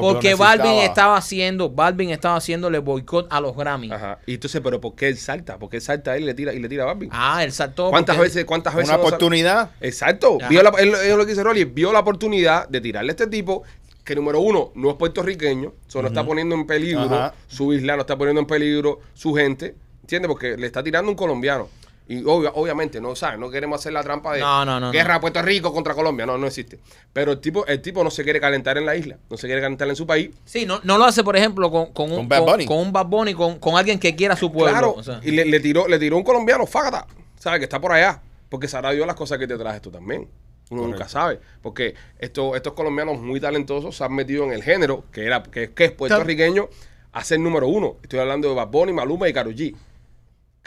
Porque lo Balvin estaba haciendo, Balvin estaba haciéndole boicot a los Grammy. Ajá. Y entonces, ¿pero por qué él salta? ¿Por qué él salta a él y le tira, y le tira a Balvin? Ah, él saltó. ¿Cuántas porque- veces, cuántas veces Una no sal- oportunidad. Exacto. Ajá. Vio la, él, él lo que dice Rolly, vio la oportunidad de tirarle a este tipo que número uno no es puertorriqueño, solo está poniendo en peligro Ajá. su isla, no está poniendo en peligro su gente, ¿entiendes? Porque le está tirando un colombiano. Y obvia- obviamente, no sabes, no queremos hacer la trampa de No, no, no, guerra no. Puerto Rico contra Colombia, no, no existe. Pero el tipo, el tipo no se quiere calentar en la isla, no se quiere calentar en su país. Sí, no, no lo hace, por ejemplo, con, con un, Con Bad con- Bunny. con un Bad Bunny, con, con alguien que quiera su pueblo. claro, o sea. y le, le tiró, le tiró un colombiano, fágata, ¿sabes? Que está por allá. Porque sabrá Dios las cosas que te traes tú también. Uno nunca sabe. Porque estos, estos colombianos muy talentosos se han metido en el género, que era que, que es puertorriqueño, a ser número uno. Estoy hablando de Bad Bunny, Maluma y Karol G.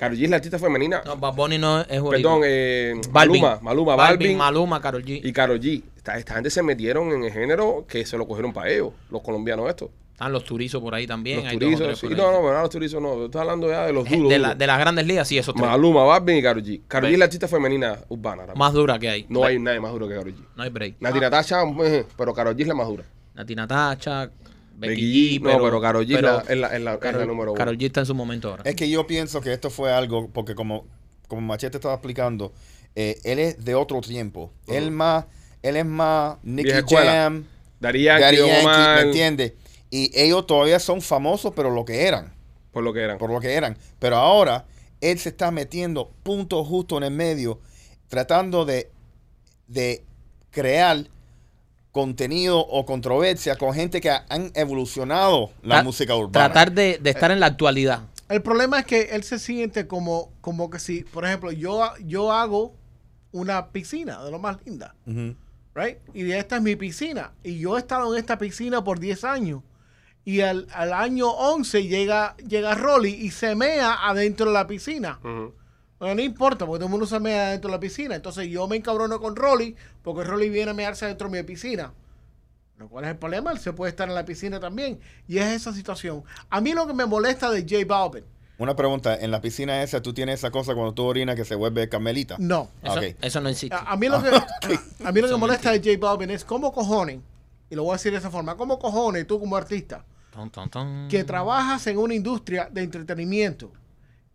Karol G es la artista femenina. No, Bad Bunny no es boricua. Perdón, eh, Balvin. Maluma, Maluma, Balvin, Maluma, Karol G. y Karol G. Esta, esta gente se metieron en el género que se lo cogieron para ellos, los colombianos estos. Están los turizos por ahí también. los turizos. sí. No, no, pero los turizos no. Estoy hablando ya de los Eh, duros. de, la- duros. de las grandes ligas, sí, esos tres. Maluma, Balvin y Karol G. Karol G es la artista femenina urbana. Más dura que hay. No hay nadie más duro que Karol G. No hay break. Nati Natasha, eh, pero Karol G es la más dura. Nati Natacha, Becky G, G, no, pero Karol G la- es la- es la- es la Karol- número uno. Karol G está en su momento ahora. Es que yo pienso que esto fue algo, porque como, como Machete estaba explicando, eh, él es de otro tiempo. Él más, él es más Nicky. Jam, Daddy Yankee, ¿me entiendes? Y ellos todavía son famosos, pero lo que eran, por lo que eran. por lo que eran. Pero ahora él se está metiendo punto justo en el medio, tratando de, de crear contenido o controversia con gente que han evolucionado la Tra- música urbana. Tratar de, de estar en la actualidad. El problema es que él se siente como, como que si, por ejemplo, yo, yo hago una piscina de lo más linda. Right? Y esta es mi piscina. Y yo he estado en esta piscina por 10 años. Y al, al año 11 llega, llega Rolly y se mea adentro de la piscina. Bueno, no importa, porque todo el mundo se mea dentro de la piscina. Entonces yo me encabrono con Rolly, porque Rolly viene a mearse dentro de mi piscina. Pero ¿Cuál es el problema? Él se puede estar en la piscina también. Y es esa situación. A mí lo que me molesta de J Balvin, Una pregunta, en la piscina esa tú tienes esa cosa cuando tú orinas que se vuelve carmelita. no. Eso, no existe. A, a mí lo que, a mí lo que molesta de J Balvin es cómo cojones, y lo voy a decir de esa forma, cómo cojones tú como artista, Ton, ton, ton. que trabajas en una industria de entretenimiento,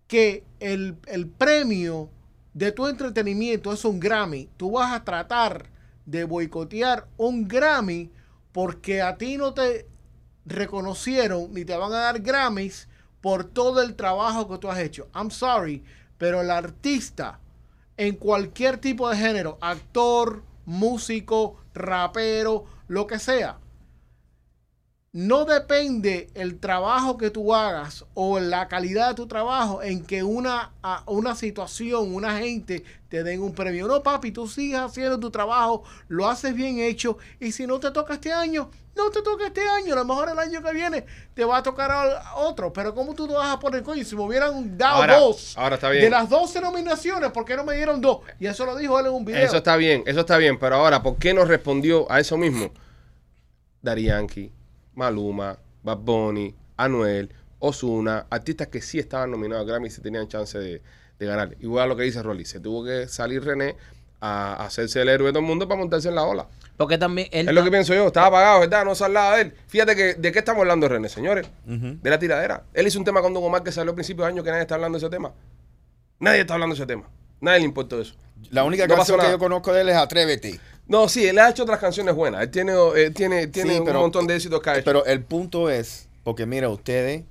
que el, el premio de tu entretenimiento es un Grammy, tú vas a tratar de boicotear un Grammy porque a ti no te reconocieron ni te van a dar Grammys por todo el trabajo que tú has hecho. I'm sorry, pero el artista en cualquier tipo de género, actor, músico, rapero, lo que sea, no depende el trabajo que tú hagas o la calidad de tu trabajo en que una, una situación, una gente te den un premio. No, papi, tú sigues haciendo tu trabajo, lo haces bien hecho y si no te toca este año, no te toca este año. A lo mejor el año que viene te va a tocar a otro. Pero ¿cómo tú te vas a poner, coño? Si me hubieran dado Ahora- dos ahora está bien. de las 12 nominaciones, ¿por qué no me dieron dos? Y eso lo dijo él en un video. Eso está bien, eso está bien, pero ahora, ¿por qué no respondió a eso mismo? Yankee, Maluma, Bad Bunny, Anuel, Osuna, artistas que sí estaban nominados a Grammy y se tenían chance de, de ganar. Igual a lo que dice Rolly, se tuvo que salir René a, hacerse el héroe de todo el mundo para montarse en la ola. Porque también él Es lo que pienso yo, estaba apagado, ¿verdad? No se hablaba de él. Fíjate que, ¿de qué estamos hablando, René, señores? De la tiradera. Él hizo un tema con Don Omar que salió a principios de año que nadie está hablando de ese tema. Nadie está hablando de ese tema. Nadie le importó eso. La única No canción que yo conozco de él es Atrévete. No, sí, él ha hecho otras canciones buenas. Él tiene, eh, tiene, tiene Sí, un pero- montón de éxitos que ha hecho. Pero el punto es, porque mira, ustedes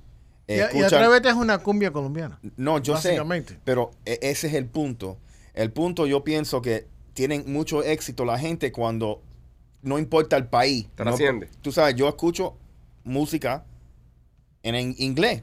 y, y escuchan... Atrévete es una cumbia colombiana. No, yo sé, Básicamente. pero e- ese es el punto. El punto yo pienso que tienen mucho éxito la gente cuando no importa el país. No- Trasciende. tú sabes, yo escucho música en, en inglés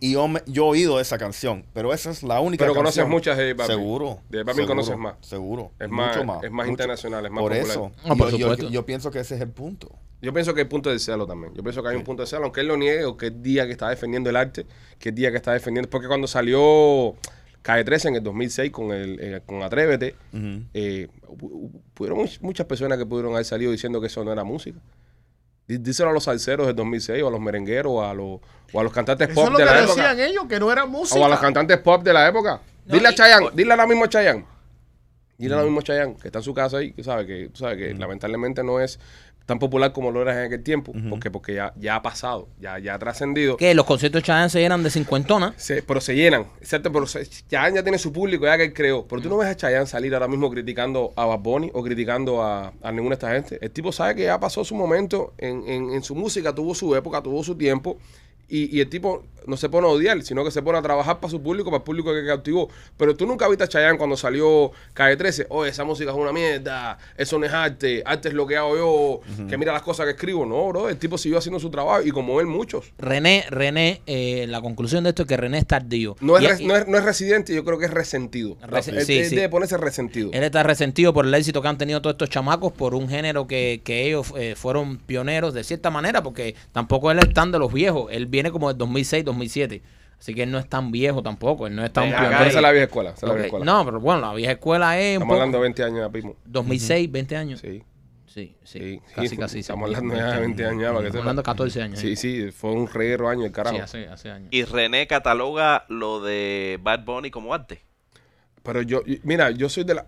Y yo, me- yo he oído esa canción, pero esa es la única Pero conoces muchas de J Balvin. Seguro. De J Balvin seguro, conoces más. Seguro. Es mucho más- es más mucho. internacional, es más Por popular. eso. Ah, por yo, yo- supuesto. yo pienso que ese es el punto. Yo pienso que hay punto de celo también. Yo pienso que hay un punto de celo, aunque él lo niegue, o que el día que está defendiendo el arte, que el día que está defendiendo. Porque cuando salió Calle 13 en el 2006 con, el, eh, con Atrévete, eh, pudieron much- muchas personas que pudieron haber salido diciendo que eso no era música. Dí- Díselo a los salseros del 2006, o a los merengueros, o a los, o a los cantantes Eso es pop lo de que la época. decían ellos, que no era música. O a los cantantes pop de la época. No, dile a Chayanne, dile ahora mismo a Chayanne. Dile ahora mismo a Chayanne, que está en su casa ahí, que sabe que, tú sabes que lamentablemente no es tan popular como lo era en aquel tiempo, porque, porque ya, ya ha pasado, ya, ya ha trascendido. que los conciertos de Chayanne se eran de cincuentona. Se- pero se llenan, exacto, pero se- Chayanne ya tiene su público, ya que él creó. Pero tú no ves a Chayanne salir ahora mismo criticando a Bad Bunny o criticando a, a ninguna de esta gente. El tipo sabe que ya pasó su momento en, en- en su música, tuvo su época, tuvo su tiempo. Y, y el tipo no se pone a odiar, sino que se pone a trabajar para su público, para el público que cautivó. Pero tú nunca viste a Chayanne cuando salió Calle 13. Oye, esa música es una mierda, eso no es arte, arte es lo que hago yo, que mira las cosas que escribo. No, bro, el tipo siguió haciendo su trabajo y como él, muchos. René, René, eh, la conclusión de esto es que René es tardío. No es, Y- no, es, no es residente, yo creo que es resentido. Él- sí, él sí. debe ponerse resentido. Él está resentido por el éxito que han tenido todos estos chamacos por un género que, que ellos eh, fueron pioneros de cierta manera, porque tampoco él es tan de los viejos. Él viene como del 2006, 2007. Así que él no es tan viejo tampoco. Él no es tan pionero. acá es la vieja escuela. esa es la Ok, vieja escuela. No, pero bueno, la vieja escuela es un Estamos poco- hablando de 20 años ya, Pismo. 2006, 20 años. Sí, Sí, sí. sí. Casi, sí. casi. Estamos hablando ya de 20 años ya, para que Estamos sepa. hablando de 14 años. Sí, sí, fue un reguero año el carajo. Sí, hace, hace años. Y René cataloga lo de Bad Bunny como arte. Pero yo, y- mira, yo soy de la...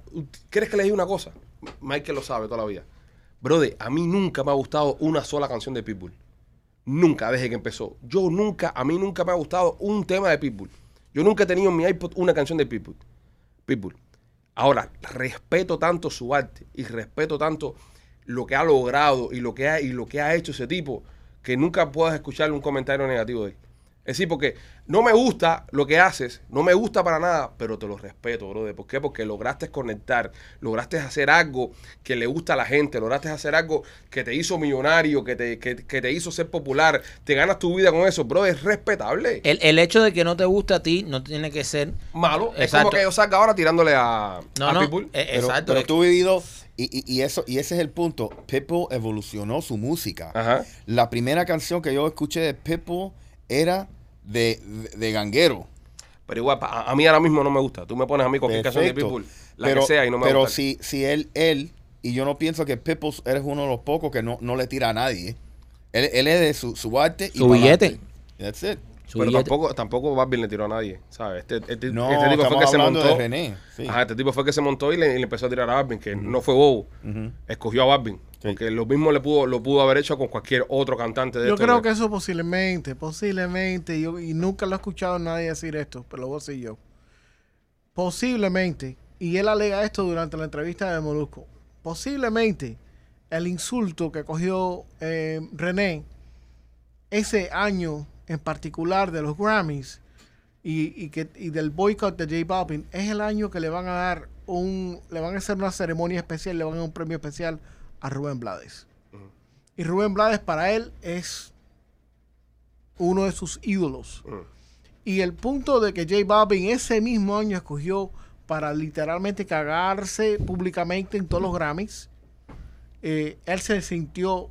¿Quieres que le diga una cosa? Michael lo sabe toda la vida. Brother, a mí nunca me ha gustado una sola canción de Pitbull. Nunca, desde que empezó. Yo nunca, a mí nunca me ha gustado un tema de Pitbull. Yo nunca he tenido en mi iPod una canción de Pitbull. Pitbull. Ahora, respeto tanto su arte y respeto tanto lo que ha logrado y lo que ha, y lo que ha hecho ese tipo que nunca puedas escucharle un comentario negativo de él. Es decir, porque no me gusta lo que haces, no me gusta para nada, pero te lo respeto, brother. ¿Por qué? Porque lograste conectar, lograste hacer algo que le gusta a la gente, lograste hacer algo que te hizo millonario, que te, que, que te hizo ser popular, te ganas tu vida con eso, brother, es respetable. El, el hecho de que no te guste a ti no tiene que ser. Malo, es Exacto. como que yo salga ahora tirándole a, No, a no. Pitbull. eh, Pero, exacto. pero es- tú has vivido, y, y, y eso, y ese es el punto. Pitbull evolucionó su música. Ajá. La primera canción que yo escuché de Pitbull era de, de, de ganguero. Pero igual, pa- a, a mí ahora mismo no me gusta. Tú me pones a mí cualquier canción de. Pitbull, la pero, que sea, y no me Pero gusta. si, si él, él, y yo no pienso que Pitbull eres uno de los pocos que no, no le tira a nadie. Él, él es de su, su arte y Su billete. That's it. Su Pero billete. tampoco, tampoco Balvin le tiró a nadie, ¿sabes? Este, este, No, este tipo fue que se montó. de René. Sí. Ajá, este tipo fue que se montó y le, y le empezó a tirar a Balvin, que no fue bobo. Escogió a Balvin. Porque lo mismo le pudo, lo pudo haber hecho con cualquier otro cantante de Yo estos creo de- que eso posiblemente, posiblemente, yo, y nunca lo he escuchado a nadie decir esto, pero lo voy a decir yo. Posiblemente, y él alega esto durante la entrevista de Molusco, posiblemente el insulto que cogió eh, René ese año en particular de los Grammys y, y que, y del boycott de J Balvin es el año que le van a dar un, le van a hacer una ceremonia especial, le van a dar un premio especial a Rubén Blades. Y Rubén Blades para él es uno de sus ídolos. Y el punto de que J Balvin ese mismo año escogió para literalmente cagarse públicamente en todos los Grammys, eh, él se sintió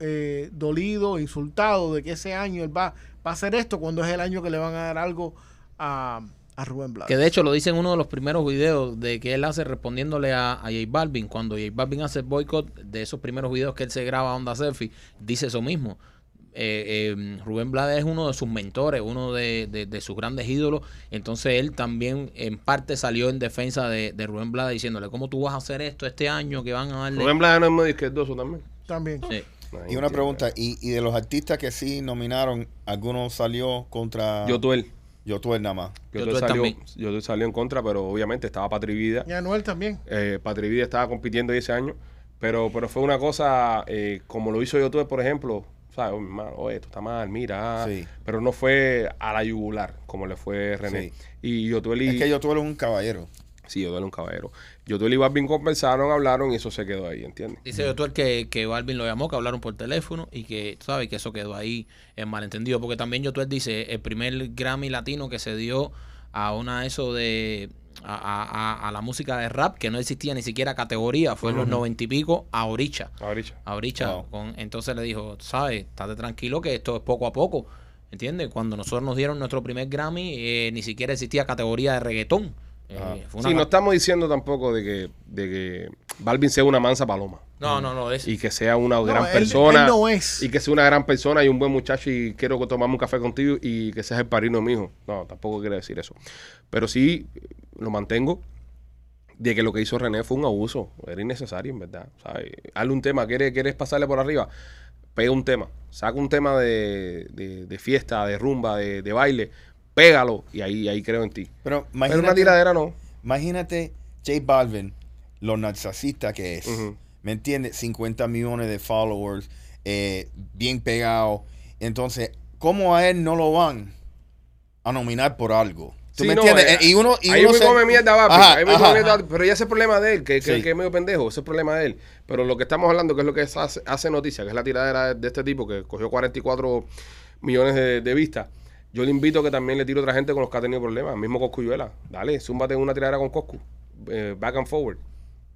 eh, dolido, insultado de que ese año él va, va a hacer esto cuando es el año que le van a dar algo a, a Rubén Blades. Que de hecho lo dice en uno de los primeros videos de que él hace respondiéndole a, a J Balvin. Cuando J Balvin hace el boicot de esos primeros videos que él se graba a Onda Selfie, dice eso mismo. Eh, eh, Rubén Blades es uno de sus mentores, uno de, de- de sus grandes ídolos. Entonces él también en parte salió en defensa de, de Rubén Blades diciéndole, ¿cómo tú vas a hacer esto este año que van a darle? Rubén Blades no es muy izquierdoso también. También. Sí. Y una pregunta, ¿y, y de los artistas que sí nominaron, alguno salió contra Yo tuel. Yotuel nada más? Yo Yotuel salió, también. Yotuel salió en contra, pero obviamente estaba Patri Vida. Y Anuel también. Eh, Patri Vida estaba compitiendo ese año. Pero, pero fue una cosa, eh, como lo hizo Yotuel, por ejemplo, ¿sabes? Oh, esto está mal, mira. Sí. Pero no fue a la yugular, como le fue René. Sí. Y Yotuel y... Es que Yotuel es un caballero. Sí, Yotuel es un caballero. Yotuel y Balvin conversaron, hablaron y eso se quedó ahí, ¿entiendes? Dice doctor que, que Balvin lo llamó, que hablaron por teléfono y que, tú sabes, que eso quedó ahí en malentendido. Porque también Yotuel dice, el primer Grammy latino que se dio a una eso de... A, a- a- la música de rap, que no existía ni siquiera categoría, fue en los noventa y pico a Oricha. A Oricha. Wow. Con, entonces le dijo, sabes, estate tranquilo que esto es poco a poco. ¿Entiendes? Cuando nosotros nos dieron nuestro primer Grammy, eh, ni siquiera existía categoría de reggaetón. Eh, Ajá. fue una Sí, no estamos diciendo tampoco de que, de que Balvin sea una mansa paloma. no, no, no, es, Y que sea una No, gran él- persona. él no es. Y que sea una gran persona y un buen muchacho y quiero que tomamos un café contigo y que seas el parino de mi hijo. No, tampoco quiere decir eso. Pero sí lo mantengo de que lo que hizo René fue un abuso. Era innecesario, en verdad. ¿sabes? Hazle un tema, ¿quieres, quieres pasarle por arriba? Pega un tema. Saca un tema de, de- de fiesta, de rumba, de, de baile. Pégalo y ahí, ahí creo en ti. Pero Pero una imagínate, tiradera no. imagínate J Balvin, lo narcisista que es. ¿Me entiendes? 50 millones de followers, eh, bien pegado. Entonces, ¿cómo a él no lo van a nominar por algo? ¿Tú Sí, me no, entiendes? eh, y uno, y ahí uno se- come mierda. Ajá, Ahí ajá. mierda, pero ya ese es el problema de él, que, que, Sí. que es medio pendejo, ese es el problema de él. Pero lo que estamos hablando, que es lo que hace, hace noticia, que es la tiradera de este tipo que cogió 44 millones de, de vistas. Yo le invito a que también le tire a otra gente con los que ha tenido problemas. Mismo Coscuyuela. Dale, zúmbate una tiradera con Coscu. Eh, back and forward.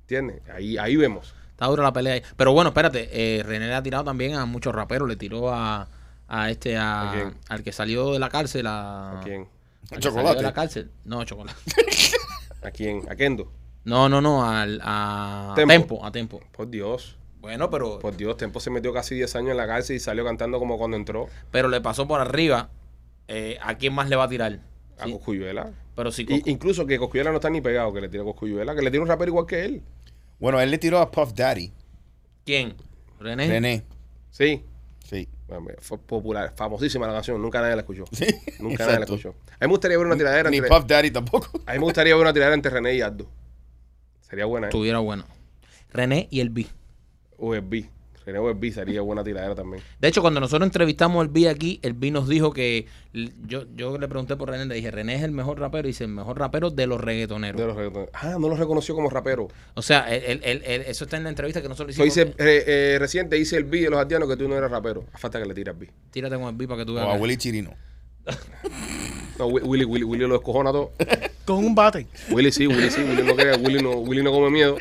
¿Entiendes? Ahí, ahí vemos. Está dura la pelea ahí. Pero bueno, espérate, eh, René le ha tirado también a muchos raperos, le tiró a, a este, a, ¿A quién? al que salió de la cárcel, a, ¿A quién? que Chocolate. salió de la cárcel. No, chocolate. ¿A quién? ¿A Kendo? No, no, no, al, a Tempo. Tempo, a Tempo. Por Dios. Bueno, pero, Por Dios, Tempo se metió casi 10 años en la cárcel y salió cantando como cuando entró pero le pasó por arriba. Eh, ¿A quién más le va a tirar? a Sí, Coscuyuela. pero si Y- incluso que Coscuyuela no está ni pegado, que le tira a Coscuyuela, que le tira un rapero igual que él. Bueno, él le tiró a Puff Daddy, ¿Quién? René. René. Sí. Sí. Bueno, Fue popular, famosísima la canción, nunca nadie la escuchó. Sí, Nunca nadie la escuchó. A mí me gustaría ver una tiradera Ni entre. Puff Daddy tampoco. A mí me gustaría ver una tiradera entre René y Aldo. Sería buena, ¿eh? Estuviera bueno. René y el B. O el B. René Webby sería buena tiradera también. De hecho, cuando nosotros entrevistamos al B aquí, el B nos dijo que yo, yo le pregunté por René, le dije, René es el mejor rapero, y dice, el mejor rapero de los reggaetoneros. De los reggaetoneros. Ah, no lo reconoció como rapero. O sea, él- él- él- él- eso está en la entrevista que nosotros hicimos. dice, eh, eh, reciente dice el B de los haitianos que tú no eres rapero. A falta que le tiras B. Tírate con el B para que tú O veas. a que- Willy Chirino. No, Wi- Willy, Willy, Willy lo descojona todo. Con un bate. Willy sí, Willy sí, Willy no crea, Willy no, Willy no come miedo,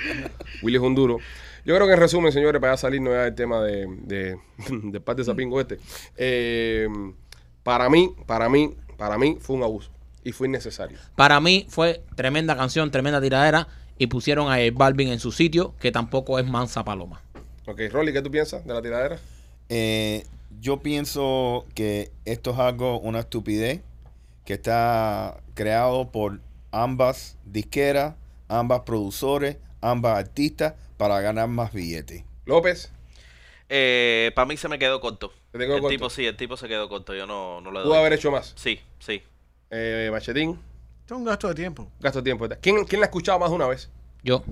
Willy es un duro. Yo creo que en resumen, señores, para ya salirnos ya del tema de, de, de parte de Sapingo este, eh, para mí, para mí, para mí fue un abuso y fue innecesario. Para mí fue tremenda canción, tremenda tiradera, y pusieron a J Balvin en su sitio, que tampoco es mansa paloma. Ok, Rolly, ¿qué tú piensas de la tiradera? Eh, yo pienso que esto es algo, una estupidez, que está creado por ambas disqueras, ambas productores, ambas artistas para ganar más billetes. López, Eh, para mí se me quedó corto. ¿Se te el corto? tipo sí, el tipo se quedó corto. Yo no, no le pudo doy. haber hecho más. Sí, sí. Eh, Machetín, Esto es un gasto de tiempo. gasto de tiempo. ¿Quién, ¿Quién la ha escuchado más de una vez? Yo,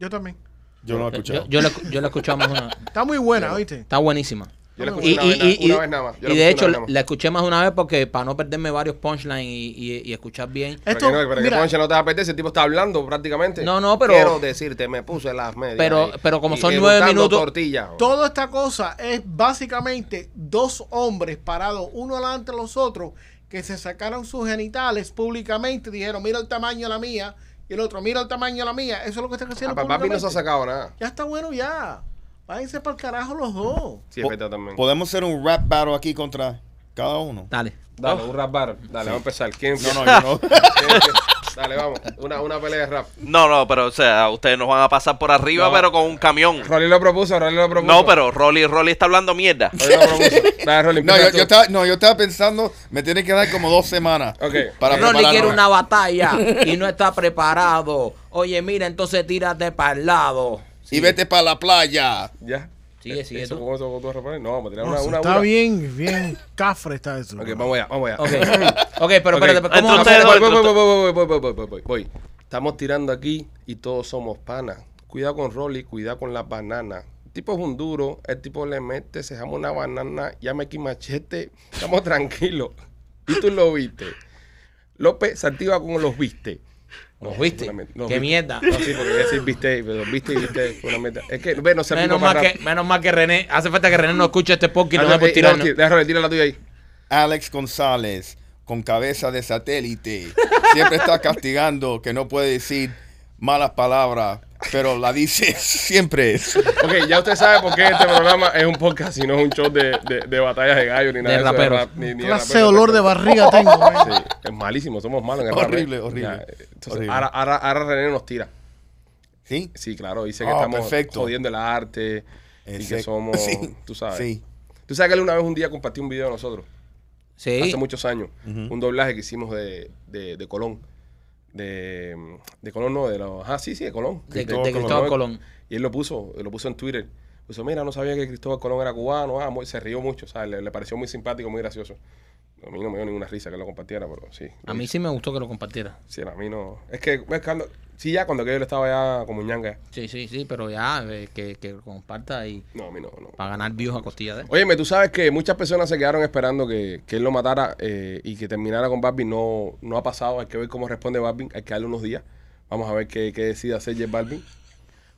Yo también. Yo no lo he escuchado. yo, yo, la, yo la escuché más de una Está muy buena, ¿oíste? Está buenísima. Yo la Y- escuché Y, una, y- vez, y- una y- vez nada más. Yo y de hecho, una la, escuché más de una vez porque para no perderme varios punchlines y, y- y escuchar bien. más. Pero Esto, que no, pero que mira, Ponche no te va a perder, ese tipo está hablando prácticamente. No, no, pero- Quiero decirte, me puse las medias. Pero- ahí. pero como Y- son y nueve minutos- tortilla. toda esta cosa es básicamente dos hombres parados uno delante de los otros que se sacaron sus genitales públicamente y dijeron, mira el tamaño de la mía, y el otro, mira el tamaño de la mía. Eso es lo que están Ah, haciendo pa- papi no se ha sacado nada. Ya está bueno ya. Váyanse para el carajo los dos. Sí, es verdad también. Podemos hacer un rap battle aquí contra cada uno. Dale. Dale, un rap bar. Dale, vamos a empezar. ¿Quién No, no, yo no. Dale, vamos. Una, una pelea de rap. No, no, pero o sea, ustedes nos van a pasar por arriba, No. pero con un camión. Rolly lo propuso, Rolly lo propuso. No, pero Rolly, Rolly está hablando mierda. Rolly lo propuso. Dale, Rolly, No, empieza yo, tú. estaba, no, yo estaba pensando, me tiene que dar como dos semanas. Ok. Para Rolly prepararme. quiere una batalla y no está preparado. Oye, mira, entonces tírate para el lado. Y vete para la playa. ¿Ya? Sigue, sigue ¿Eso tú. eso tú vas a reponer? No, vamos a tirar No, una, eso una, está una. bien, bien cafre está eso. Ok, vamos allá, vamos allá. Ok, ok, pero Ok. espérate, ¿cómo Entonces, vamos a hacer? voy, voy, voy, voy, voy, voy, voy, voy, voy, voy, voy, voy. Estamos tirando aquí y todos somos panas. Cuidado con Rolly, cuidado con las bananas. El tipo es un duro, el tipo le mete, se llama una banana, llama aquí machete, estamos tranquilos. Y tú lo viste. López se activa como los viste. ¿Los viste? Qué viste. mierda. No, sí, porque decir viste, pero viste y viste fue una mierda. Es que, ve, no se Menos para que, menos mal que René, hace falta que René no escuche este podcast y no por tirarnos. Déjame, tira la tuya ahí. Alex González, con cabeza de satélite, siempre está castigando que no puede decir malas palabras, pero la dice siempre. Ok, ya usted sabe por qué este programa es un podcast y no es un show de, de, de batallas de gallo ni nada De eso raperos. rap, ni, ni Clase olor de barriga tengo. man. Sí, es malísimo, somos malos en el Horrible, ¿eh? horrible, Ya, entonces, horrible. Ahora, ahora, ahora René nos tira. ¿Sí? Sí, claro, dice que Ah, estamos perfecto. jodiendo el arte y que somos, sí, tú sabes. Sí. Tú sabes que él una vez un día compartió un video de nosotros, Sí. hace muchos años, un doblaje que hicimos de, de, de Colón. De, de Colón, no, de los. Ah, sí, sí, de Colón. De, de Cristóbal Colón. Y él lo puso, lo puso en Twitter. Puso, mira, no sabía que Cristóbal Colón era cubano. Ah, muy- se rió mucho, ¿sabes? Le, le pareció muy simpático, muy gracioso. A mí no me dio ninguna risa que lo compartiera, pero sí. A mí sí me gustó que lo compartiera. Sí, a mí no. Es que, es cuando, sí, ya cuando que yo estaba ya como ñanga. Sí, sí, sí, pero ya eh, que, que comparta y No, a mí no, no. para ganar views a costilla de él. Óyeme, tú sabes que muchas personas se quedaron esperando que, que él lo matara eh, y que terminara con Balvin. No, no ha pasado. Hay que ver cómo responde Balvin. Hay que darle unos días. Vamos a ver qué, qué decide hacer J Balvin.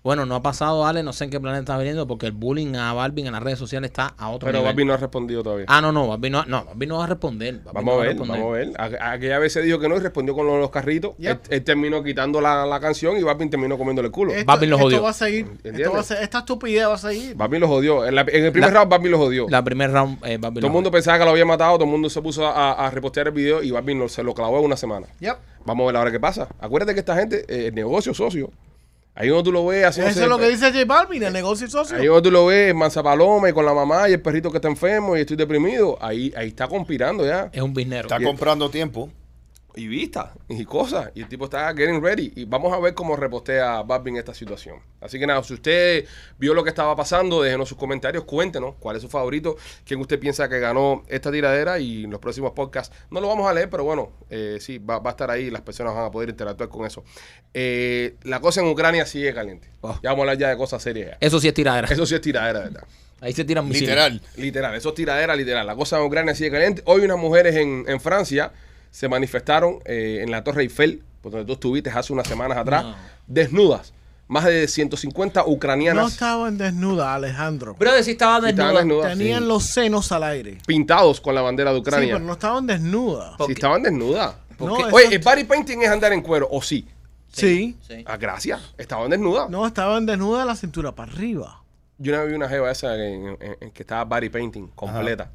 Bueno, no ha pasado, Ale, no sé en qué planeta está viniendo porque el bullying a Balvin en las redes sociales está a otro Pero nivel. Balvin no ha respondido todavía. Ah, no, no, Balvin no, no, Balvin no va a responder. Balvin Vamos no a va ver, responder. vamos a ver. A- Aquella vez se dijo que no y respondió con los carritos. Yep. Él, él terminó quitando la, la canción y Balvin terminó comiéndole el culo. Esto, Balvin lo esto jodió. va a seguir. Esto va a ser- esta estupidez va a seguir. Balvin lo jodió. En, la- en el primer La- round Balvin lo jodió. La primer round, eh, Balvin todo el mundo pensaba que lo había matado, todo el mundo se puso a, a repostear el video y Balvin lo- se lo clavó en una semana. Yep. Vamos a ver ahora qué pasa. Acuérdate que esta gente, eh, el negocio socio. Ahí donde tú lo ves haciendo. Eso es lo que dice J Balvin, el negocio socio. Ahí donde tú lo ves, Manza Paloma y con la mamá y el perrito que está enfermo y estoy deprimido. Ahí, ahí está conspirando ya. Es un biznero. Está comprando tiempo. Y vistas y cosas. Y el tipo está getting ready. Y vamos a ver cómo repostea Balvin esta situación. Así que nada, si usted vio lo que estaba pasando, déjenos sus comentarios, cuéntenos cuál es su favorito, quién usted piensa que ganó esta tiradera y en los próximos podcasts no lo vamos a leer, pero bueno, eh, sí, va, va a estar ahí las personas van a poder interactuar con eso. Eh, la cosa en Ucrania sigue caliente. Oh. Ya vamos a hablar ya de cosas serias. ya. Eso sí es tiradera. Eso sí es tiradera, ¿verdad? Ahí se tiran misiles. Literal. Literal, eso es tiradera literal. La cosa en Ucrania sigue caliente. Hoy unas mujeres en, en Francia se manifestaron eh, en la Torre Eiffel, por donde tú estuviste hace unas semanas atrás, No. desnudas. Más de 150 No ucranianas estaban desnudas, Alejandro. Estaba Sí, estaban desnudo. desnudas, Tenían sí. los senos al aire. pintados con la bandera de Sí, Ucrania. pero no estaban desnudas. ¿Por Sí, estaban desnudas. No, Oye, el body painting es andar en cuero, o sí. sí. Sí. Ah, gracias. Estaban desnudas. No, estaban desnudas de la cintura para arriba. Yo una vez vi una jeva esa en, en- en que estaba body painting completa.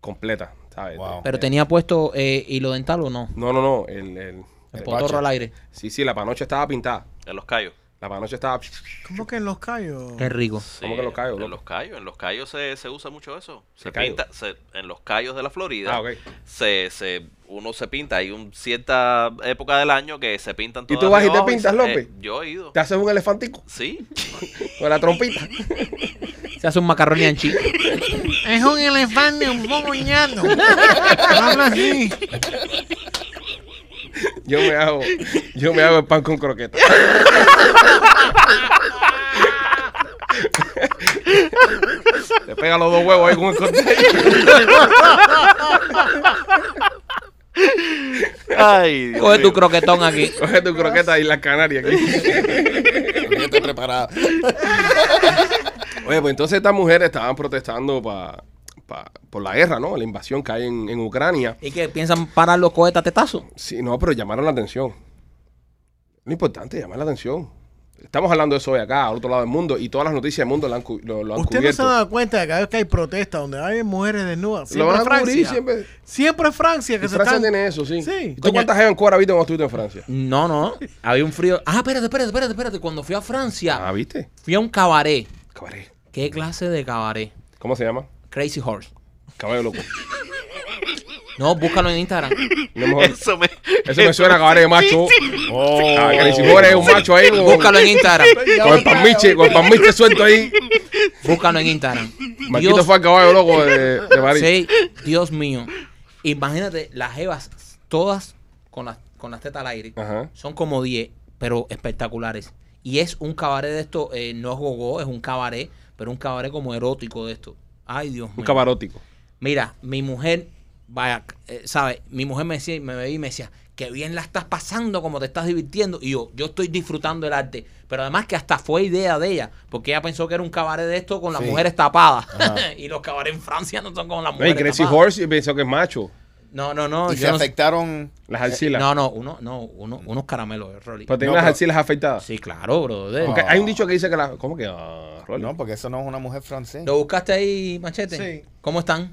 Completa, ¿sabes? Wow. Pero tenía puesto eh, hilo dental o no. No, no, no. El, el, El el potorro bache. al aire. Sí, sí, la panocha estaba pintada. En los callos. La panocha estaba. ¿Cómo que en los callos? Qué rico. Sí, ¿Cómo que en los callos, En los callos, en los callos se, se usa mucho eso. Se pinta, se- en los callos de la Florida, Ah, ok. se, se, uno se pinta. Hay un cierta época del año que se pintan ¿Y todas tú vas y te pintas, López? eh, yo he ido. ¿Te haces un elefantico Sí. con la trompita? Se hace un macarrón anchi. Es un elefante un poco ñato. Habla así. Yo me hago, yo me hago el pan con croqueta. Te pega los dos huevos ahí con el corte. Ay, Dios Coge tu croquetón aquí. Coge tu croqueta y la canaria aquí. Yo estoy preparado. Oye, pues entonces estas mujeres estaban protestando pa, pa- por la guerra, ¿no? La invasión que hay en, en Ucrania. ¿Y que piensan parar los cohetes a tetazo? Sí, no, pero llamaron la atención. Lo importante, llamar la atención. Estamos hablando de eso hoy acá, al otro lado del mundo, y todas las noticias del mundo lo han, lo, lo han Usted no se cubierto. ha dado cuenta de que cada vez que hay protestas donde hay mujeres desnudas. Lo Siempre van es a cubrir Francia. siempre. Siempre es Francia Y que se Francia están... tiene eso, sí. Sí. ¿Y ¿Tú Coño. cuántas gente en Cuba viste cuando estuviste en Francia? No, no. Había un frío. Ah, espérate, espérate, espérate, espérate. Cuando fui a Francia, Ah, ¿viste? fui a un cabaret. Cabaret. ¿Qué clase de cabaret? ¿Cómo se llama? Crazy Horse. Caballo loco. No, búscalo en Instagram. No es mejor- Eso me, Eso me suena a cabaret de macho. Oh. Ah, que si fuera un macho ahí con, Búscalo en Instagram. con el palmiche, con el palmiche suelto ahí. Búscalo en Instagram. Marquito Dios, fue al caballo loco de, de París. sí, Dios mío. Imagínate, las jevas, todas con las, con las tetas al aire. Ajá. Son como 10, pero espectaculares. Y es un cabaret de esto, eh, no es gogó, es un cabaret, pero un cabaret como erótico de esto. Ay, Dios mío. Un cabarótico. Mira, mi mujer, vaya, eh, ¿sabes? Mi mujer me decía, me veía y me decía, qué bien la estás pasando, como te estás divirtiendo. Y yo, yo estoy disfrutando el arte. Pero además que hasta fue idea de ella, porque ella pensó que era un cabaret de esto con las Sí. mujeres tapadas. y los cabarets en Francia no son con las No, y mujeres Crazy tapadas. Horse pensó que es macho. No, no, no. Y se no sé. afectaron. Las arcilas. No, no, uno, no, uno, unos caramelos de Rolly. Pero tiene No, las pero- arcilas afeitadas. Sí, claro, brother. Porque hay un dicho que dice que la. ¿Cómo que? Ah, Rolly. No, porque eso no es una mujer francesa. ¿Lo buscaste ahí, Machete? Sí. ¿Cómo están?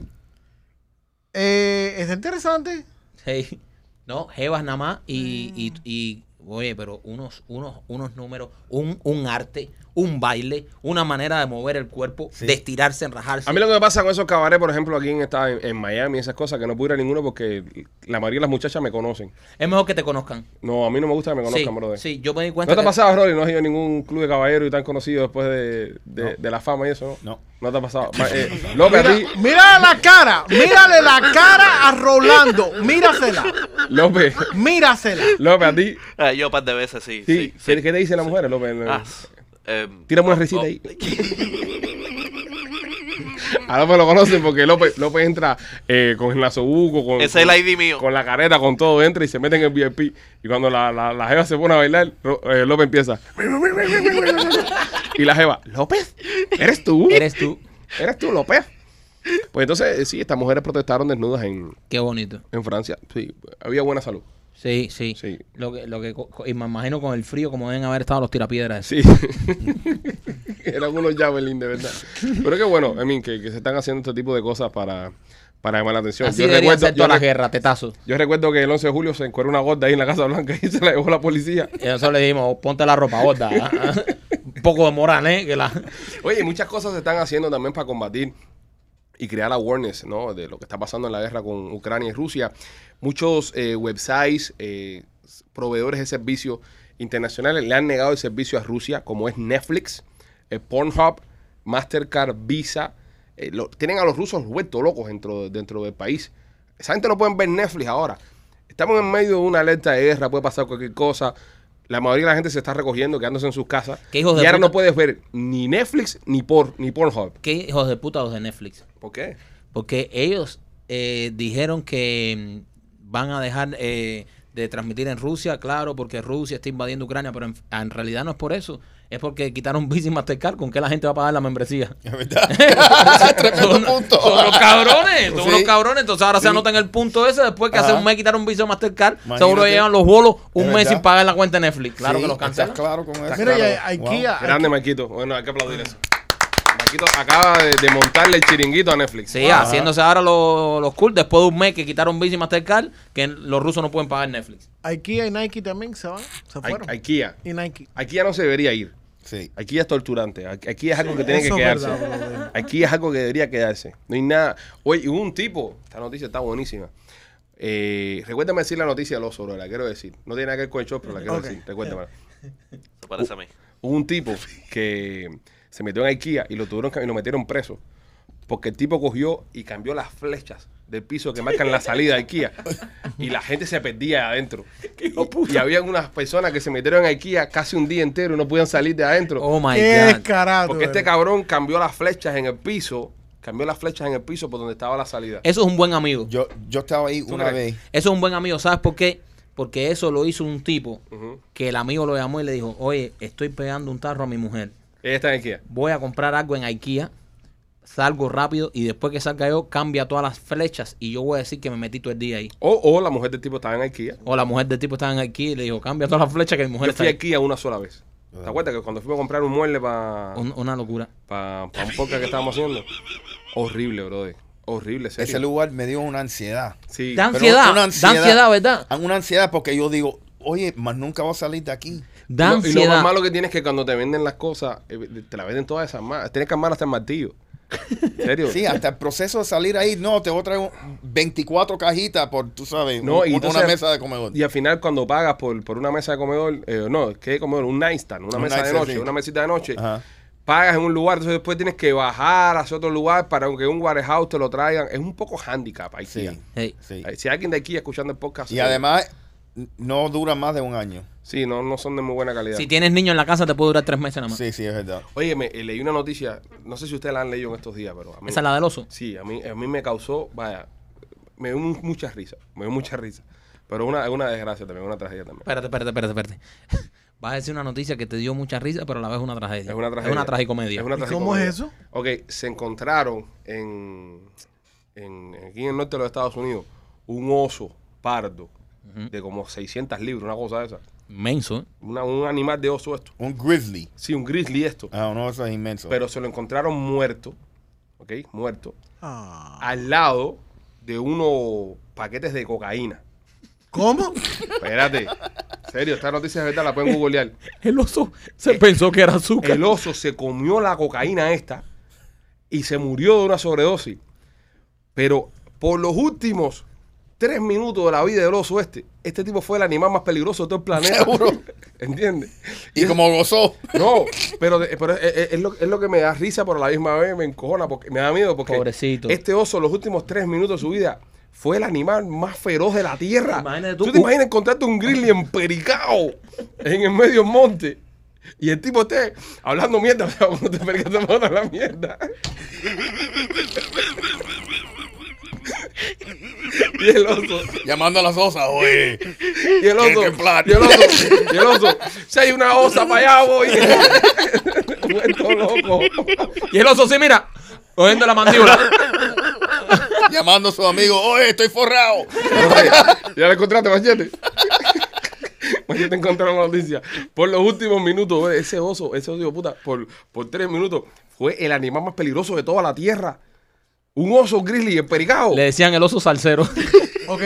Eh, está interesante. Sí. No, Jevas nada más y, y, y, oye, pero unos, unos, unos números, un, un arte, un baile, una manera de mover el cuerpo, Sí. de estirarse, enrajarse. A mí lo que me pasa con esos cabarets, por ejemplo, aquí en, esta- en, en Miami, esas cosas, que no puedo ir a ninguno porque la mayoría de las muchachas me conocen. Es mejor que te conozcan. No, a mí no me gusta que me conozcan, sí, brother. sí, yo me di cuenta ¿No te ha pasado, Rolly? ¿No has ido a ningún club de caballeros y tan conocido después de, de, de la fama y eso, no? No. ¿No te ha pasado? Ma- eh, López, a Mira, ti, mira la cara. Mírale la cara a Rolando. Mírasela. López, Mírasela. López, a ti. Ah, yo un par de veces sí. Sí, sí, ¿Qué, sí. qué te dicen las mujeres, López? Ah, eh, Tírame una oh, risita oh. ahí. A López lo conocen porque López, López entra eh, con el nasobuco, con, es con- el ID mío. con la careta, con todo, entra y se mete en el VIP. Y cuando la, la, la jeva se pone a bailar, eh, López empieza. y la jeva, López, ¿eres tú? Eres tú. ¿Eres tú, López? Pues entonces, eh, sí, estas mujeres protestaron desnudas en, Qué bonito. en Francia. Sí, había buena salud. Sí, sí. Sí. Lo que, lo que, y me imagino con el frío como deben haber estado los tirapiedras. Sí. Eran unos Javelin, de verdad. Pero qué bueno, I mean, que, que se están haciendo este tipo de cosas para, para llamar la atención. Así deberían ser yo, todas las re- guerras, tetazos. yo recuerdo que el 11 de julio se encuentra una gorda ahí en la Casa Blanca y se la llevó la policía. Y nosotros le dijimos, ponte la ropa gorda. ¿ah? Un poco de moral, ¿eh? Que la... Oye, muchas cosas se están haciendo también para combatir y crear awareness ¿no? de lo que está pasando en la guerra con Ucrania y Rusia. Muchos eh, websites, eh, proveedores de servicios internacionales le han negado el servicio a Rusia, como es Netflix, eh, Pornhub, Mastercard, Visa. Tienen a los rusos vueltos locos dentro, dentro del país. Esa gente no pueden ver Netflix ahora. Estamos en medio de una alerta de guerra, puede pasar cualquier cosa. La mayoría de la gente se está recogiendo, quedándose en sus casas. ¿Qué hijos de y ahora puta? no puedes ver ni Netflix ni, por, ni Pornhub. ¿Qué hijos de puta los de Netflix? ¿Por qué? Porque ellos eh, dijeron que mm, van a dejar eh, de transmitir en Rusia, claro, porque Rusia está invadiendo Ucrania, pero en, en realidad no es por eso. Es porque quitaron Visa y Mastercard. ¿Con qué la gente va a pagar la membresía? Es verdad. Tremendo Son, punto. son los cabrones, son Sí. los cabrones. Entonces ahora se Sí. anotan el punto ese. Después que hace un mes quitaron Visa y Mastercard, Imagínate. seguro llevan los bolos un Es mes sin pagar la cuenta de Netflix. Claro Sí, que los cancelan. ¿Estás claro con eso? Mira, y Claro. hay- Wow. IKEA, Grande, Marquito. Bueno, hay que aplaudir eso. Marquito acaba de, de montarle el chiringuito a Netflix. Sí, haciéndose ahora los, los cool después de un mes que quitaron Visa y Mastercard, que los rusos no pueden pagar Netflix. IKEA y Nike también se van, se I- fueron. IKEA. y Nike. IKEA no se debería ir. Sí. IKEA es torturante. Aquí aquí es algo que tiene que quedarse. verdad. Aquí es algo que debería quedarse. No hay nada. Oye, hubo un tipo, esta noticia está buenísima. Eh, recuérdame decir la noticia del oso, bro, la quiero decir. No tiene nada que ver con el show, pero la quiero decir. Recuérdame. Se parece a mí. Hubo un tipo que se metió en IKEA y lo tuvieron que- y lo metieron preso. Porque el tipo cogió y cambió las flechas del piso que marcan la salida de IKEA. Y la gente se perdía adentro. Y, y había unas personas que se metieron en IKEA casi un día entero y no podían salir de adentro. Oh my Qué God. Porque este cabrón cambió las flechas en el piso. Cambió las flechas en el piso por donde estaba la salida. Eso es un buen amigo. Yo, yo estaba ahí una crees? vez. Eso es un buen amigo. ¿Sabes por qué? Porque eso lo hizo un tipo que el amigo lo llamó y le dijo, oye, estoy pegando un tarro a mi mujer. Ella está en IKEA. Voy a comprar algo en IKEA, salgo rápido y después que salga yo, cambia todas las flechas y yo voy a decir que me metí todo el día ahí. O, o la mujer del tipo estaba en IKEA. O la mujer del tipo estaba en IKEA y le dijo, cambia todas las flechas que mi mujer Yo está fui a ahí. IKEA una sola vez. ¿Te acuerdas que cuando fuimos a comprar un mueble para Un- una locura. pa, pa un podcast que estábamos haciendo? Horrible, brother. Horrible, serio. Ese lugar me dio una ansiedad. Sí. Da Pero ansiedad, una da ansiedad, ¿verdad? Ah, Una ansiedad porque yo digo, oye, más nunca voy a salir de aquí. Da Lo- y lo más malo que tienes es que cuando te venden las cosas, eh, te las venden todas esas más. Tienes que armar hasta el martillo. ¿En serio? Sí, hasta el proceso de salir ahí, no, te voy a traer un- 24 cajitas por, tú sabes, No, un- y una entonces- mesa de comedor. Y al final cuando pagas por, por una mesa de comedor, eh, no, ¿qué comedor? Un nightstand, una Un mesa de noche, sí. una mesita de noche. Ajá. Pagas en un lugar, entonces después tienes que bajar hacia otro lugar para que un warehouse te lo traigan. Es un poco handicap IKEA. Sí, Hey. sí. Si hay alguien de aquí escuchando el podcast. Y además, no dura más de un año. Sí, no, no son de muy buena calidad. Si tienes niños en la casa te puede durar tres meses nada más. Sí, sí, es verdad. Oye, me, eh, leí una noticia, no sé si ustedes la han leído en estos días, pero a mí, Esa es la del oso. sí, a mí, a mí me causó, vaya, me dio mu- mucha risa, me dio mucha risa. Pero una, es una desgracia también, una tragedia también. Espérate, espérate, espérate, espérate. Vas a decir una noticia que te dio mucha risa, pero a la vez una tragedia. Es una tragedia. Es una tragicomedia. Es una ¿Y cómo es eso? Ok, se encontraron en, en- aquí en el norte de los Estados Unidos un oso pardo de como 600 libras, una cosa de esa. Menso, ¿eh? Una- un animal de oso esto. Un grizzly. Sí, un grizzly esto. Ah, no, eso es inmenso. Pero se lo encontraron muerto, ok, muerto, Ah. al lado de unos paquetes de cocaína. ¿Cómo? Espérate. serio, esta noticia es verdad, la pueden googlear. El oso se pensó que era azúcar. El oso se comió la cocaína esta y se murió de una sobredosis. Pero por los últimos tres minutos de la vida del oso este, este tipo fue el animal más peligroso de todo el planeta. Seguro. ¿Entiendes? y como gozó. No, pero, pero es, es- es lo, es lo que me da risa, pero a la misma vez me encojona, porque me da miedo, porque Pobrecito. este oso, los últimos tres minutos de su vida, fue el animal más feroz de la tierra. Imagínate tú- tú, te imaginas encontrarte un grizzly empericado en el medio del monte y el tipo esté hablando mierda, o sea, cuando te pericas te botas la mierda. y el oso, Llamando a las osas, oye. y el oso, y el oso, y el oso, si hay una osa para allá voy. Vuelto loco. Y el oso sí, mira, cogiendo la mandíbula. Llamando a su amigo, oye, estoy forrado. ya le encontraste, Machete. Machete encontraron la noticia. Por los últimos minutos, ese oso, ese oso, puta, por, por tres minutos, fue el animal más peligroso de toda la tierra. Un oso grizzly empericado. Le decían el oso salsero. Ok.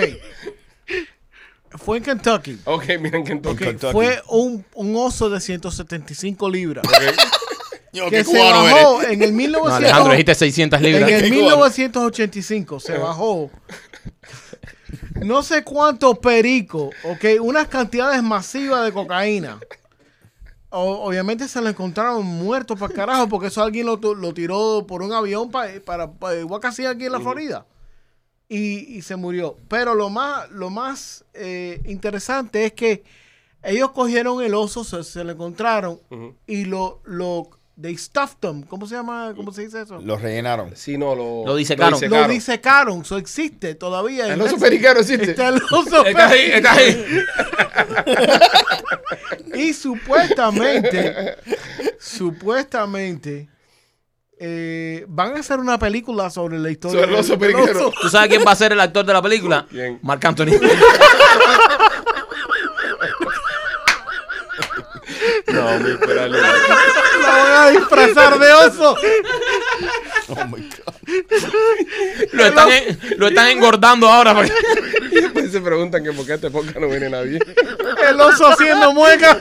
Fue en Kentucky. Ok, miren Ok, entonces. Kentucky. Fue un, un oso de 175 libras. Yo, que qué se cubano bajó en el No, 1900, Alejandro, dijiste 600 en libras. el Qué 1985 se bajó no sé cuántos pericos, ok, unas cantidades masivas de cocaína. O- obviamente se lo encontraron muerto para carajo porque eso alguien lo, lo tiró por un avión pa- para, para igual que hacía aquí en la Florida. Y, y se murió. Pero lo más, lo más eh, interesante es que ellos cogieron el oso, se, se lo encontraron y lo, lo, they stuffed them. ¿Cómo se llama? ¿Cómo se dice eso? Lo rellenaron. Sí, no, lo, Lo disecaron. Lo disecaron, eso existe todavía. El oso periquero existe. Está el oso Está ahí, está ahí. Y supuestamente, supuestamente, eh, van a hacer una película sobre la historia Sobre el oso periquero. oso. ¿Tú sabes quién va a ser el actor de la película? ¿Quién? Marc Anthony. No, muy esperarle. La van a disfrazar de oso. Oh my God. lo, están en- lo están engordando ahora. para que- Y después se preguntan que por qué a este podcast no viene nadie. El oso haciendo mueca.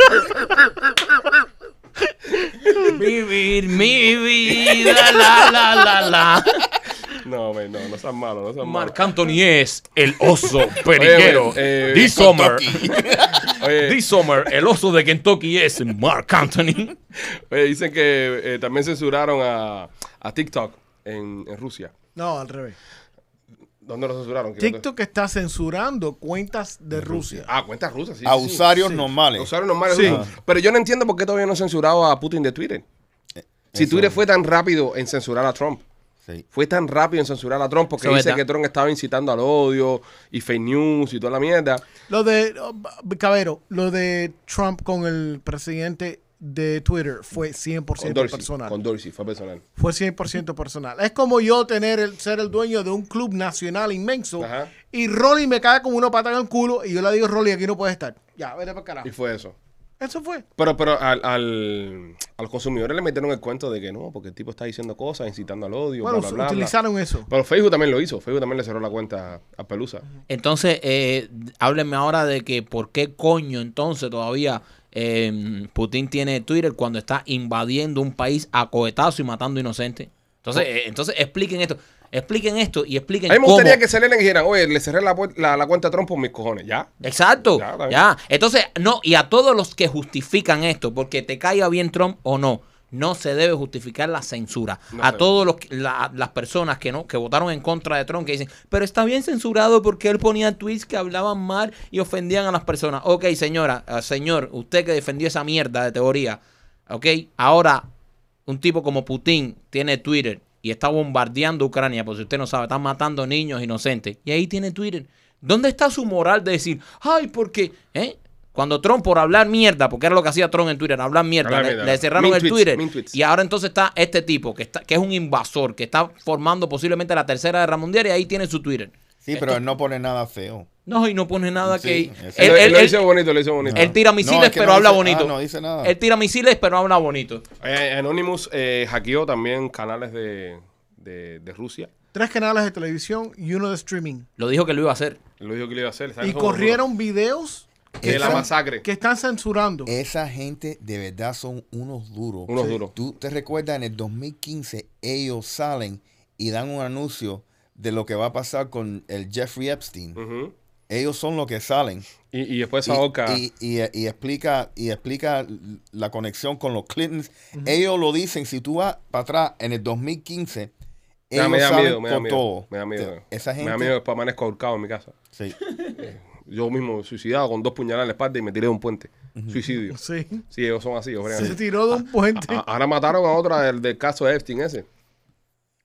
Vivir mi vida, la, la, la, la. No, man, no, no seas malo, no seas malo. Marc Anthony es el oso periquero. Oye, eh, This summer, this summer, el oso de Kentucky es Marc Anthony. oye, dicen que eh, también censuraron a, a TikTok en, en Rusia. No, al revés. ¿Dónde lo censuraron? ¿Qué- TikTok está censurando cuentas de Rusia. Ah, cuentas rusas, sí. A sí, sí. usuarios sí. normales. Usuarios normales. Sí. rusos. Pero yo no entiendo por qué todavía no han censurado a Putin de Twitter. Si eso. Twitter fue tan rápido en censurar a Trump. Sí. Fue tan rápido en censurar a Trump porque Eso dice verdad. que Trump estaba incitando al odio y fake news y toda la mierda. Lo de, oh, Cabero, lo de Trump con el presidente de Twitter fue 100% Con Dorsey. personal. Con Dorsey, fue personal. Fue 100% personal. Es como yo tener el, ser el dueño de un club nacional inmenso Ajá. y Rolly me cae como una pata en el culo y yo le digo, Rolly, aquí no puedes estar. Ya, vete para carajo. Y fue eso. Eso fue. Pero, pero al, al, a los consumidores le metieron el cuento de que no, porque el tipo está diciendo cosas, incitando al odio, Bueno, bla, bla, bla, bla. utilizaron eso. Pero Facebook también lo hizo. Facebook también le cerró la cuenta a Pelusa. Entonces, eh, háblenme ahora de que por qué coño entonces todavía eh, Putin tiene Twitter cuando está invadiendo un país a cohetazo y matando inocentes. Entonces, eh, entonces expliquen esto. Expliquen esto y expliquen A mí me cómo. gustaría que salieran y dijeran, oye, le cerré la, pu- la, la cuenta a Trump por mis cojones. ¿Ya? Exacto, Ya. Entonces, no, y a todos los que justifican esto, porque te caiga bien Trump o no, no se debe justificar la censura. No a se todos los que- la- las personas que no que votaron en contra de Trump que dicen, pero está bien censurado porque él ponía tweets que hablaban mal y ofendían a las personas. Ok, señora, eh, señor, usted que defendió esa mierda de teoría, ok, ahora un tipo como Putin tiene Twitter y está bombardeando Ucrania, por si usted no sabe, están matando niños inocentes. Y ahí tiene Twitter. ¿Dónde está su moral de decir, ay, porque, eh? Cuando Trump por hablar mierda, porque era lo que hacía Trump en Twitter, hablar mierda, Hablar le, mierda. le cerraron el tweets, Twitter. Y ahora entonces está este tipo, que, está, que es un invasor, que está formando posiblemente la tercera guerra mundial y ahí tiene su Twitter. Sí, pero él no pone nada feo. No, y no pone nada Sí, que... Él, Él, él él- lo él- hizo bonito, lo hizo bonito. él tira misiles, No, es que pero no habla dice- bonito. ah, no dice nada. Él tira misiles, pero habla bonito. Eh, Anonymous eh, hackeó también canales de, de, de Rusia. Tres canales de televisión y uno de streaming. Lo dijo que lo iba a hacer. Lo dijo que lo iba a hacer. ¿sabes? Y corrieron videos que, de la están, masacre. que están censurando. Esa gente de verdad son unos duros. Unos duros. Tú te recuerdas en el 2015 ellos salen y dan un anuncio de lo que va a pasar con el Jeffrey Epstein. Ujú. Ellos son los que salen. y, y después Y, esa boca. y- y- y explica y explica la conexión con los Clintons. Ellos lo dicen, si tú vas para atrás en el 2015, Ya, ellos me da salen miedo, me da con miedo. todo. Me da miedo. Esa gente, Me da miedo después amanezco ahorcado en mi casa. sí. Yo mismo suicidado con dos puñaladas en la espalda y me tiré de un puente. Suicidio. Sí. Sí, ellos son así. ellos Se tiró de un puente. A- ahora mataron a otra del, del caso de Epstein ese.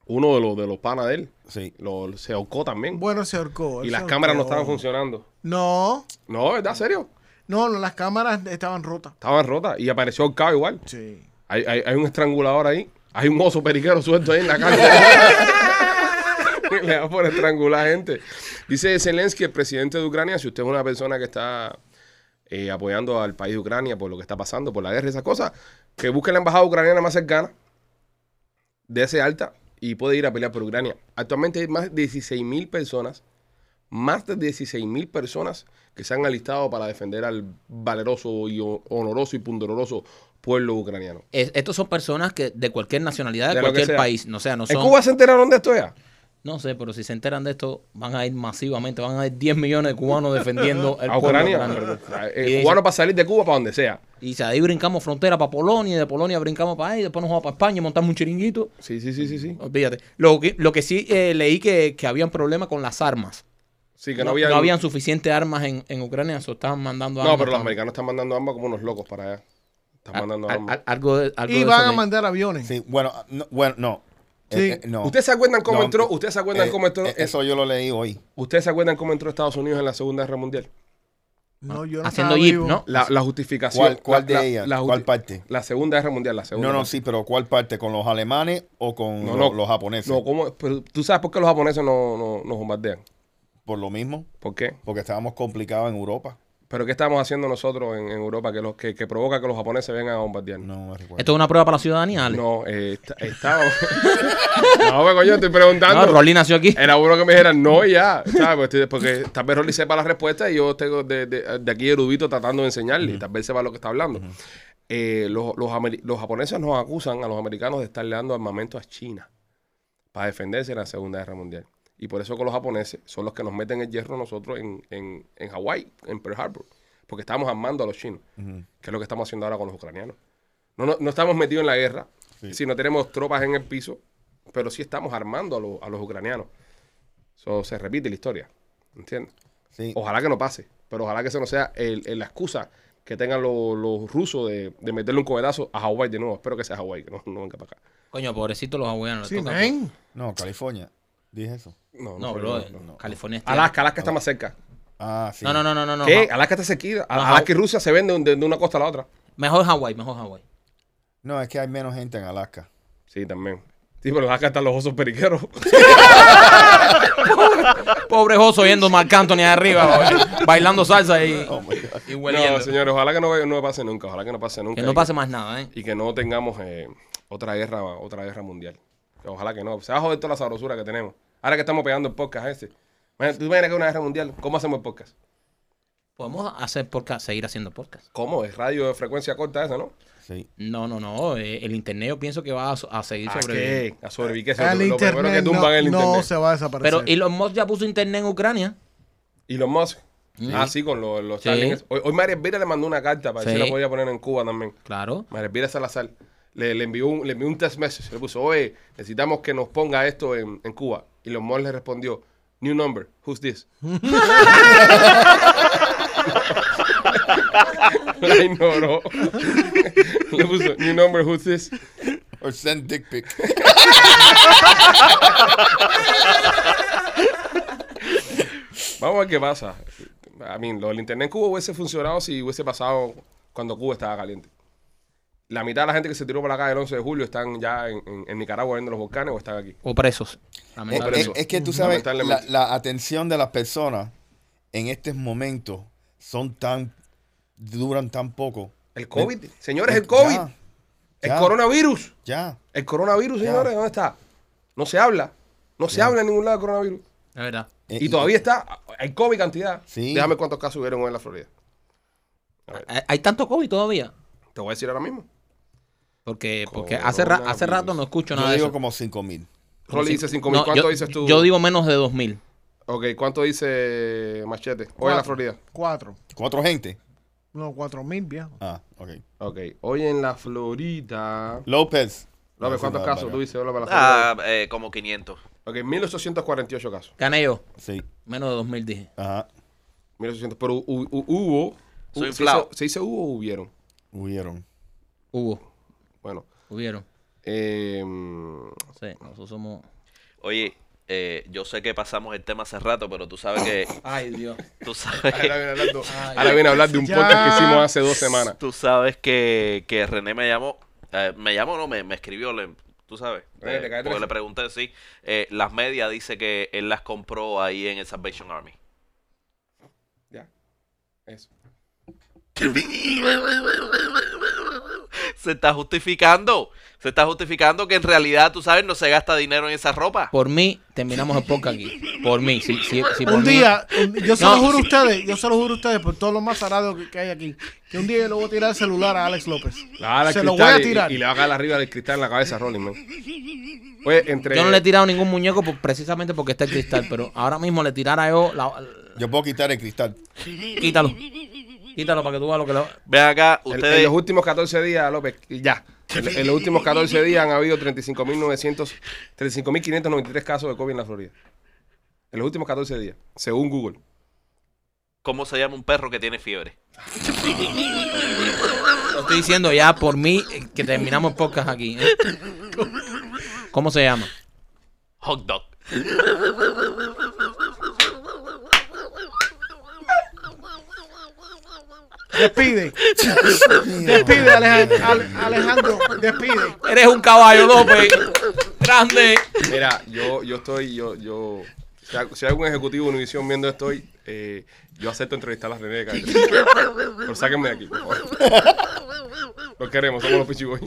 Uno de los de los panas de él. sí. Lo, se ahorcó también. Bueno, se ahorcó. y las cámaras no estaban funcionando. No, No, ¿verdad? ¿Serio? no, no, las cámaras estaban rotas. Estaban rotas. Y apareció ahorcado igual. Sí. Hay, hay, hay un estrangulador ahí. Hay un oso periquero suelto ahí en la calle. Le da por estrangular gente. Dice Zelensky, el presidente de Ucrania, si usted es una persona que está eh, apoyando al país de Ucrania por lo que está pasando, por la guerra y esas cosas, que busque la embajada ucraniana más cercana, de ese alta, y puede ir a pelear por Ucrania. Actualmente hay más de 16 mil personas, más de 16 mil personas que se han alistado para defender al valeroso y ho- honoroso y pundoroso pueblo ucraniano. Es- estos son personas que de cualquier nacionalidad, de, cualquier país. No, sea, no ¿En son. Cuba se enteraron de esto ya? No sé, pero si se enteran de esto, van a ir masivamente. Van a ir 10 millones de cubanos defendiendo el A pueblo Ucrania. ucraniano. Eh, Y cubano para salir de Cuba para donde sea. Y si ahí brincamos frontera para Polonia, y de Polonia brincamos para ahí, después nos vamos para España, montamos un chiringuito. Sí, sí, sí, sí, sí. Olvídate. Lo que, lo que sí eh, leí que, que habían problemas con las armas. Sí, que no, no, había. no habían suficientes armas en, en Ucrania, eso estaban mandando armas. No, pero los americanos están mandando armas como unos locos para allá. Están a- mandando a- armas. a- algo de, algo Y de van eso a mandar aviones. Sí, bueno, no, bueno, no. Sí. Eh, eh, no. ¿Ustedes se acuerdan cómo No, entró? ¿Ustedes se acuerdan Eh, cómo entró? eh, Eso yo lo leí hoy. ¿Ustedes se acuerdan cómo entró Estados Unidos en la Segunda Guerra Mundial? No, yo no Haciendo jeep, vivo. ¿no? La, la justificación. ¿Cuál, cuál la- de la- ellas? ¿Cuál parte? La Segunda Guerra Mundial, la segunda. No, no, sí, pero ¿cuál parte? ¿Con los alemanes o con No, lo- no. los japoneses? No, ¿cómo? Pero tú sabes por qué los japoneses no, no, nos bombardean. Por lo mismo, ¿Por qué? porque estábamos complicados en Europa. ¿Pero qué estamos haciendo nosotros en, en Europa que, los, que, que provoca que los japoneses vengan a bombardearnos? No me recuerdo. Esto es una prueba para la ciudadanía, Ale. No, eh, está- estábamos. no, pues, coño, estoy preguntando. No, Rolly nació aquí. Era bueno que me dijeran no y ya, ¿sabes? Porque, porque tal vez Rolly sepa la respuesta y yo tengo de, de- de aquí erudito tratando de enseñarle y tal vez sepa lo que está hablando. Eh, los, los, los japoneses nos acusan a los americanos de estarle dando armamento a China para defenderse en la Segunda Guerra Mundial. Y por eso que los japoneses son los que nos meten el hierro nosotros en, en, en Hawái, en Pearl Harbor. Porque estamos armando a los chinos, que es lo que estamos haciendo ahora con los ucranianos. No, no, no estamos metidos en la guerra, Sí. si no tenemos tropas en el piso, pero sí estamos armando a, los- a los ucranianos. Eso se repite la historia, ¿entiendes? Sí. Ojalá que no pase, pero ojalá que eso no sea el- el- la excusa que tengan los, los rusos de, de meterle un cohetazo a Hawái de nuevo. Espero que sea Hawái, que no, no venga para acá. Coño, pobrecito los hawaianos. Sí. No, California. Dije eso. No, No, bro, no, no. California es Alaska, Alaska está más cerca. Ah, sí. No, no, no, no, no. no. ¿Qué? Alaska está cerquita. No, Alaska y Rusia se venden de, de una costa a la otra. Mejor Hawái, mejor Hawái. No, es que hay menos gente en Alaska. Sí, también. Sí, pero Alaska están los osos periqueros. Pobre Joso yendo Marc Anthony ahí arriba, bailando salsa y, Oh y hueliendo. No, señores, ojalá que no, no pase nunca. Ojalá que no pase nunca. que no pase más nada, ¿eh? y que no tengamos eh, otra guerra otra guerra mundial. Ojalá que no. Se va a joder toda la sabrosura que tenemos. Ahora que estamos pegando el podcast ese. ¿Tú imaginas que es una guerra mundial? ¿Cómo hacemos el podcast? Podemos hacer podcast, seguir haciendo podcast. ¿Cómo? Es radio de frecuencia corta esa, ¿no? Sí. No, no, no. eh, el internet yo pienso que va a, a seguir ¿A sobreviviendo. qué? A sobrevivir. que eso El es lo primero que internet tumban no, el no internet. se va a desaparecer. Pero Elon Musk ya puso internet en Ucrania. Y los Musk. Ah, sí, con los, los Sí. Hoy, hoy María Elvira le mandó una carta para ver Sí. si la podía poner en Cuba también. Claro. María Elvira Salazar. Le, le envió un, le envió un text message. Le puso, oye, necesitamos que nos ponga esto en, en Cuba. Y los Musk le respondió, new number, who's this? la ignoró. le puso, new number, who's this? Or send dick pic. Vamos a ver qué pasa. A mí, lo del internet en Cuba hubiese funcionado si hubiese pasado cuando Cuba estaba caliente. La mitad de la gente que se tiró por la calle el 11 de julio están ya en, en- en Nicaragua viendo los volcanes o están aquí. O presos. Es, es- es que tú sabes, la, la atención de las personas en estos momentos son tan, duran tan poco. El COVID. Señores, el COVID. ya, el ya. coronavirus. Ya. El coronavirus, Ya. señores, ¿dónde está? No se habla. No se Ya. habla en ningún lado del coronavirus. Es verdad. Eh, Y todavía está. Hay COVID cantidad. Sí. Déjame cuántos casos hubieron hoy en la Florida. ¿Hay, hay tanto COVID todavía? Te voy a decir ahora mismo. Porque, porque hace, ra- hace rato no escucho Yo nada de digo eso. como 5 mil. Rolly dice 5 mil. No, ¿Cuánto yo, dices tú? Yo digo menos de 2000. Ok, ¿cuánto dice Machete? Hoy en la Florida. Cuatro. ¿Cuatro gente? No, cuatro mil, viejo. Ah, ok. Ok, hoy en la Florida. López. López, ¿cuántos sí, casos tú dices? López, la Florida? Ah, eh, como 500. Ok, 1848 casos. Gané yo. Sí. Menos de 2000 dije. Ajá. 1800. Pero hu- hu- hubo. Soy ¿se hizo- ¿Se dice hubo o hubieron? Hubieron. Hubo. Hubieron. Eh, Sí, nosotros somos... Oye, eh, yo sé que pasamos el tema hace rato, pero tú sabes que. Ay, Dios. Tú sabes ahora que, viene hablando, Ay. ahora viene a hablar de un Ya. podcast que hicimos hace dos semanas. tú sabes que, que René me llamó. eh, me llamó, no, me, me escribió. le- tú sabes. René, eh, porque tres. le pregunté, sí. eh, las medias dice que él las compró ahí en el Salvation Army. Ya. Eso. se está justificando. Se está justificando que en realidad, tú sabes, no se gasta dinero en esa ropa. Por mí, terminamos el podcast aquí. Por mí. Si, si, si por Un día, yo se No, lo juro a ustedes, yo se lo juro a ustedes por todos los más arados que, que hay aquí, que un día yo le voy a tirar el celular a Alex López. La a Se lo voy a tirar. Y, le va a caer arriba del cristal en la cabeza a Rolling, man. Entre. Yo no le he tirado ningún muñeco por- precisamente porque está el cristal, pero ahora mismo le tirara yo. la- Yo puedo quitar el cristal. quítalo. Quítalo para que tú veas lo que lo. Ven acá, en- ustedes. En los últimos 14 días, López, ya. En, en los últimos 14 días han habido 35.900, 35.593 casos de COVID en la Florida. En los últimos 14 días, según Google. ¿Cómo se llama un perro que tiene fiebre? Lo estoy diciendo ya por mí eh, que terminamos el podcast aquí. ¿eh? ¿Cómo se llama? Hot dog. Despide. despide, Alejandro. Ale- Alejandro, despide. Eres un caballo, López. Grande. Mira, yo, yo estoy, yo, yo, si hay, si hay algún ejecutivo de Univision viendo esto eh, yo acepto entrevistar a René de. Pero sáquenme de aquí, por favor. Los queremos, somos los Pichiboy.